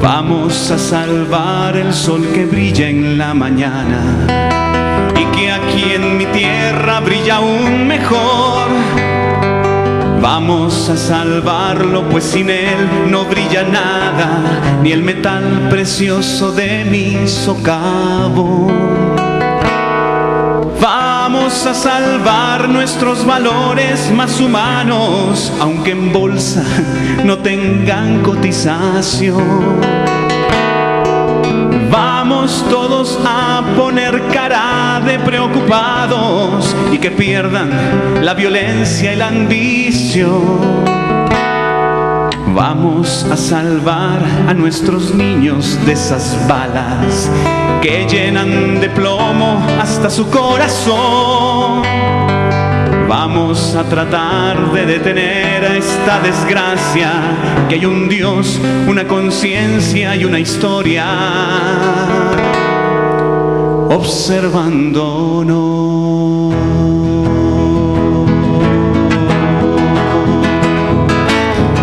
Vamos a salvar el sol que brilla en la mañana y que aquí en mi tierra brilla aún mejor. Vamos a salvarlo, pues sin él no brilla nada, ni el metal precioso de mi socavo. Vamos a salvar nuestros valores más humanos, aunque en bolsa no tengan cotización. Vamos todos a poner cara de preocupados y que pierdan la violencia y la ambición. Vamos a salvar a nuestros niños de esas balas que llenan de plomo hasta su corazón. Vamos a tratar de detener a esta desgracia, que hay un Dios, una conciencia y una historia observándonos.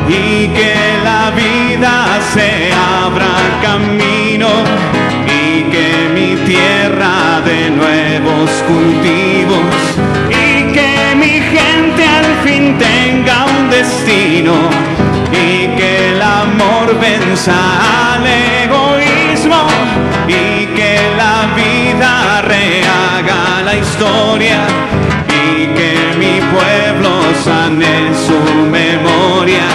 Y que la vida se abra camino y que mi tierra de nuevos cultivos y que el amor venza al egoísmo y que la vida rehaga la historia y que mi pueblo sane su memoria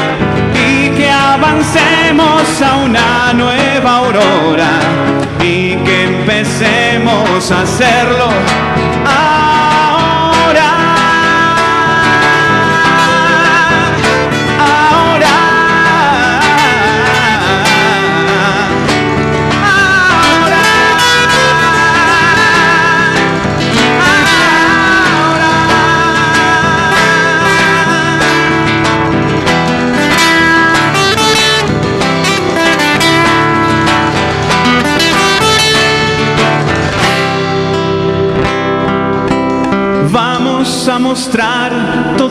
y que avancemos a una nueva aurora y que empecemos a hacerlo.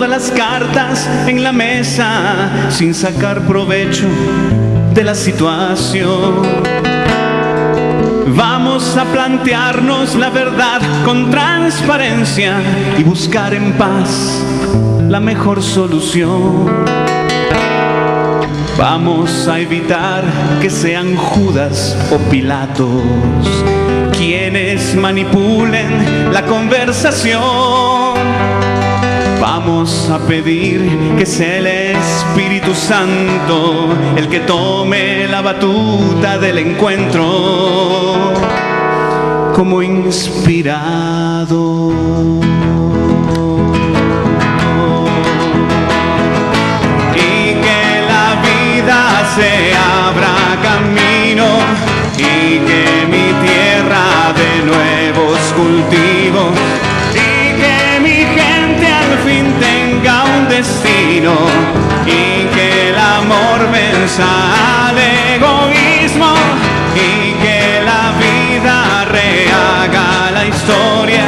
Todas las cartas en la mesa sin sacar provecho de la situación. Vamos a plantearnos la verdad con transparencia y buscar en paz la mejor solución. Vamos a evitar que sean Judas o Pilatos quienes manipulen la conversación. Vamos a pedir que sea el Espíritu Santo el que tome la batuta del encuentro como inspirado. Y que la vida se abra camino venza al egoísmo y que la vida rehaga la historia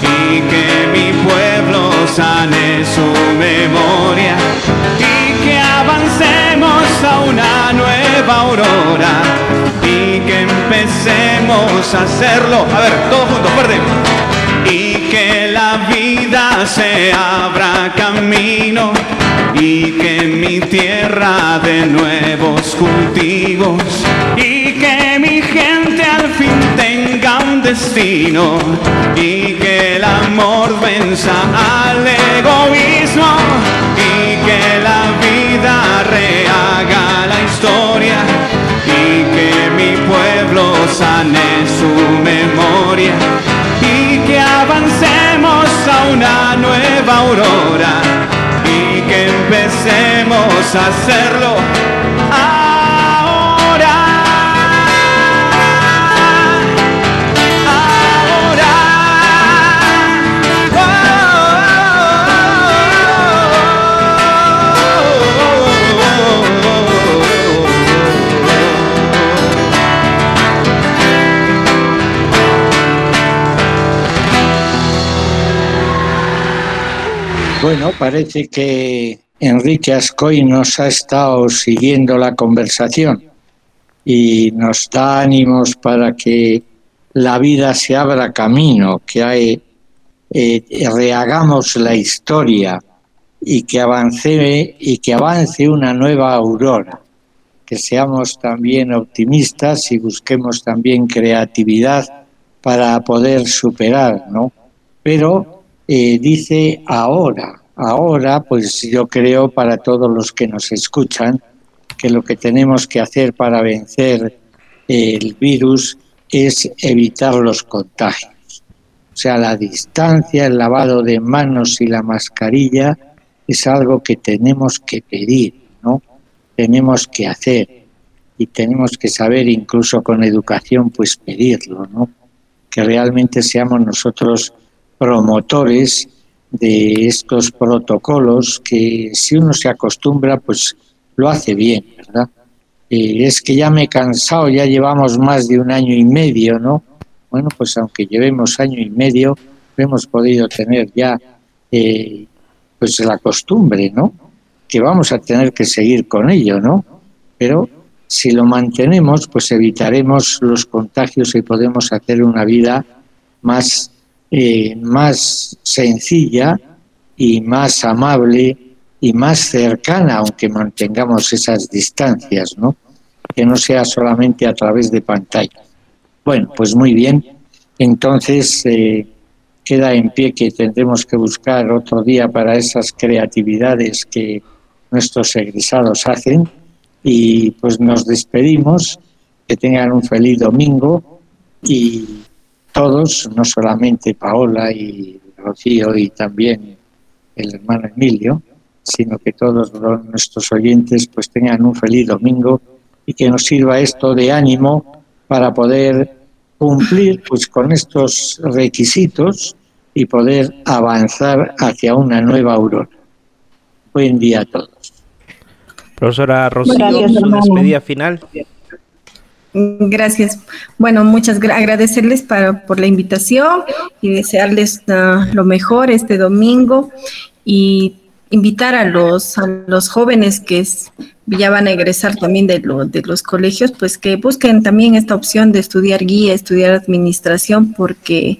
y que mi pueblo sane su memoria y que avancemos a una nueva aurora y que empecemos a hacerlo. A ver, todos juntos, fuerte. Y que se abra camino y que mi tierra de nuevos cultivos y que mi gente al fin tenga un destino y que el amor venza al egoísmo y que la vida rehaga la historia y que mi pueblo sane su memoria una nueva aurora y que empecemos a hacerlo Bueno, parece que Enrique Ascoy nos ha estado siguiendo la conversación y nos da ánimos para que la vida se abra camino, que hay, eh, rehagamos la historia y que avance y que avance una nueva aurora, que seamos también optimistas y busquemos también creatividad para poder superar, ¿no? Pero eh, dice ahora, ahora, pues yo creo para todos los que nos escuchan que lo que tenemos que hacer para vencer el virus es evitar los contagios. O sea, la distancia, el lavado de manos y la mascarilla es algo que tenemos que pedir, ¿no? Tenemos que hacer y tenemos que saber incluso con educación pues pedirlo, ¿no? Que realmente seamos nosotros promotores de estos protocolos que si uno se acostumbra pues lo hace bien, ¿verdad? Eh, es que ya me he cansado, ya llevamos más de un año y medio, ¿no? Bueno, pues aunque llevemos año y medio, hemos podido tener ya eh, pues la costumbre, ¿no? Que vamos a tener que seguir con ello, ¿no? Pero si lo mantenemos, pues evitaremos los contagios y podemos hacer una vida más, eh, más sencilla y más amable y más cercana, aunque mantengamos esas distancias, ¿no? Que no sea solamente a través de pantalla. Bueno, pues muy bien. Entonces, eh, queda en pie que tendremos que buscar otro día para esas creatividades que nuestros egresados hacen y pues nos despedimos, que tengan un feliz domingo y todos, no solamente Paola y Rocío y también el hermano Emilio, sino que todos nuestros oyentes pues tengan un feliz domingo y que nos sirva esto de ánimo para poder cumplir pues con estos requisitos y poder avanzar hacia una nueva aurora. Buen día a todos. Profesora Rocío, su despedida final. Gracias. Bueno, muchas agradecerles para, por la invitación y desearles uh, lo mejor este domingo y invitar a los, a los jóvenes que ya van a egresar también de, de los colegios, pues que busquen también esta opción de estudiar guía, estudiar administración, porque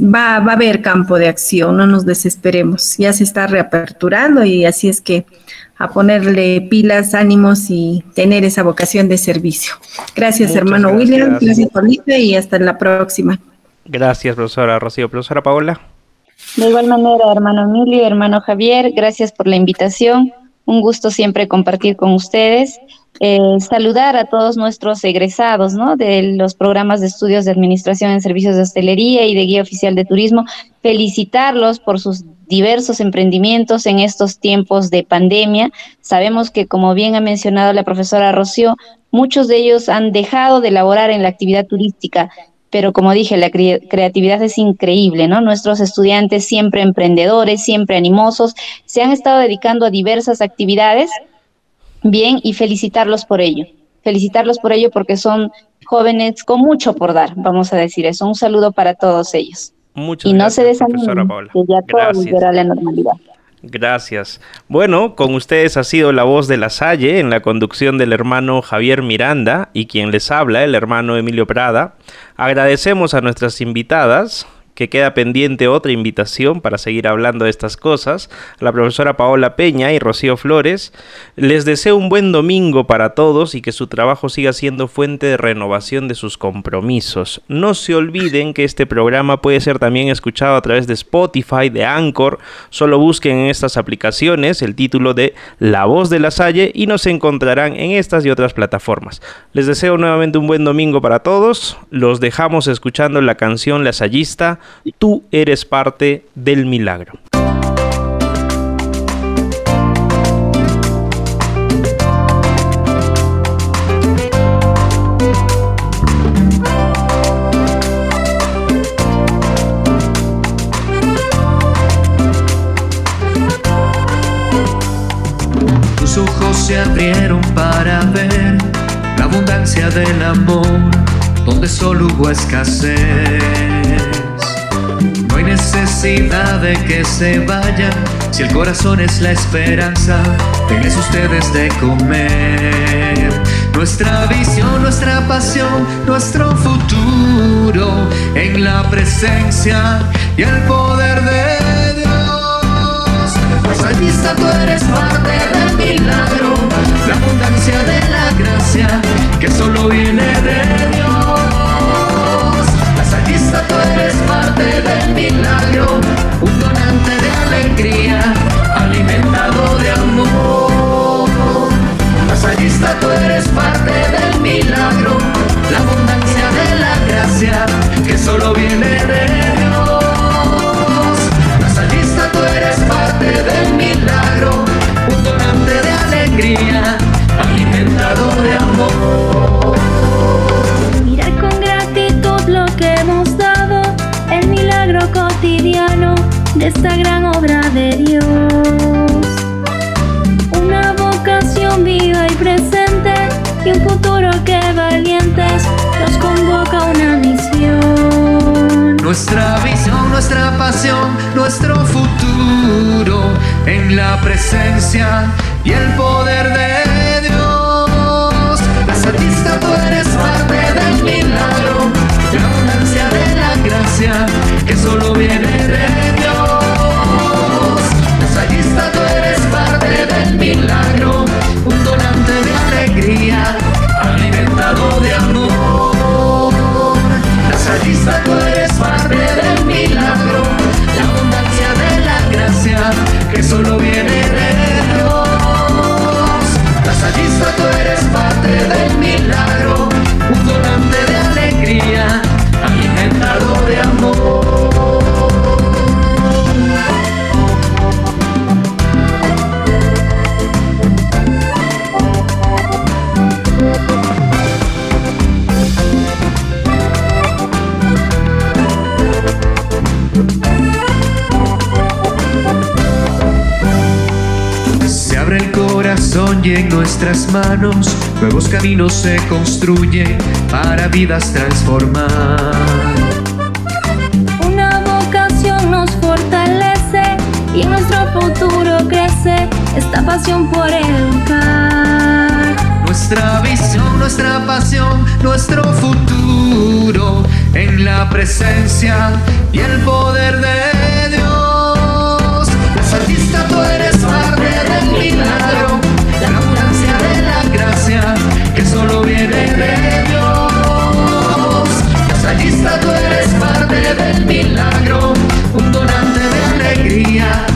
va, va a haber campo de acción, no nos desesperemos, ya se está reaperturando y así es que a ponerle pilas, ánimos y tener esa vocación de servicio. Gracias, hermano William, gracias, Felipe, y hasta la próxima. Gracias, profesora Rocío. Profesora Paola. De igual manera, hermano Emilio, hermano Javier, gracias por la invitación. Un gusto siempre compartir con ustedes. Eh, saludar a todos nuestros egresados ¿no? de los programas de estudios de administración en servicios de hostelería y de guía oficial de turismo, felicitarlos por sus diversos emprendimientos en estos tiempos de pandemia. Sabemos que, como bien ha mencionado la profesora Rocío, muchos de ellos han dejado de laborar en la actividad turística pero como dije, la creatividad es increíble, ¿no? Nuestros estudiantes siempre emprendedores, siempre animosos, se han estado dedicando a diversas actividades, bien, y felicitarlos por ello, felicitarlos por ello porque son jóvenes con mucho por dar, vamos a decir eso. Un saludo para todos ellos. Muchas y no gracias, se desanimen, que ya todo volverá a la normalidad. Gracias. Bueno, con ustedes ha sido la voz de la Salle en la conducción del hermano Javier Miranda y quien les habla, el hermano Emilio Prada. Agradecemos a nuestras invitadas, que queda pendiente otra invitación para seguir hablando de estas cosas, a la profesora Paola Peña y Rocío Flores. Les deseo un buen domingo para todos y que su trabajo siga siendo fuente de renovación de sus compromisos. No se olviden que este programa puede ser también escuchado a través de Spotify, de Anchor. Solo busquen en estas aplicaciones el título de La voz de la Salle y nos encontrarán en estas y otras plataformas. Les deseo nuevamente un buen domingo para todos. Los dejamos escuchando la canción La Sallista tú eres parte del milagro. Tus ojos se abrieron para ver la abundancia del amor donde solo hubo escasez necesidad de que se vaya, si el corazón es la esperanza, tenés ustedes de comer. Nuestra visión, nuestra pasión, nuestro futuro en la presencia y el poder de Dios. Pues tú eres parte del milagro, la abundancia de la gracia que solo viene de Dios. Tú eres parte del milagro, un donante de alegría, alimentado de amor. Masallista, tú eres parte del milagro, la abundancia de la gracia que solo viene de Dios. Masallista, tú eres parte del milagro, un donante de alegría, alimentado de amor. Cotidiano de esta gran obra de Dios. Una vocación viva y presente y un futuro que valientes nos convoca a una misión. Nuestra visión, nuestra pasión, nuestro futuro en la presencia y el poder de Dios. La Santista, tú eres parte del milagro, la abundancia de la gracia alimentado de amor. Lasallista, y en nuestras manos nuevos caminos se construyen para vidas transformar. Una vocación nos fortalece y en nuestro futuro crece esta pasión por educar. Nuestra visión, nuestra pasión, nuestro futuro en la presencia y el poder de Dios. Pues artista, tú eres parte del milagro, la abundancia de la gracia que solo viene de Dios. Pues tú eres parte del milagro, un donante de alegría.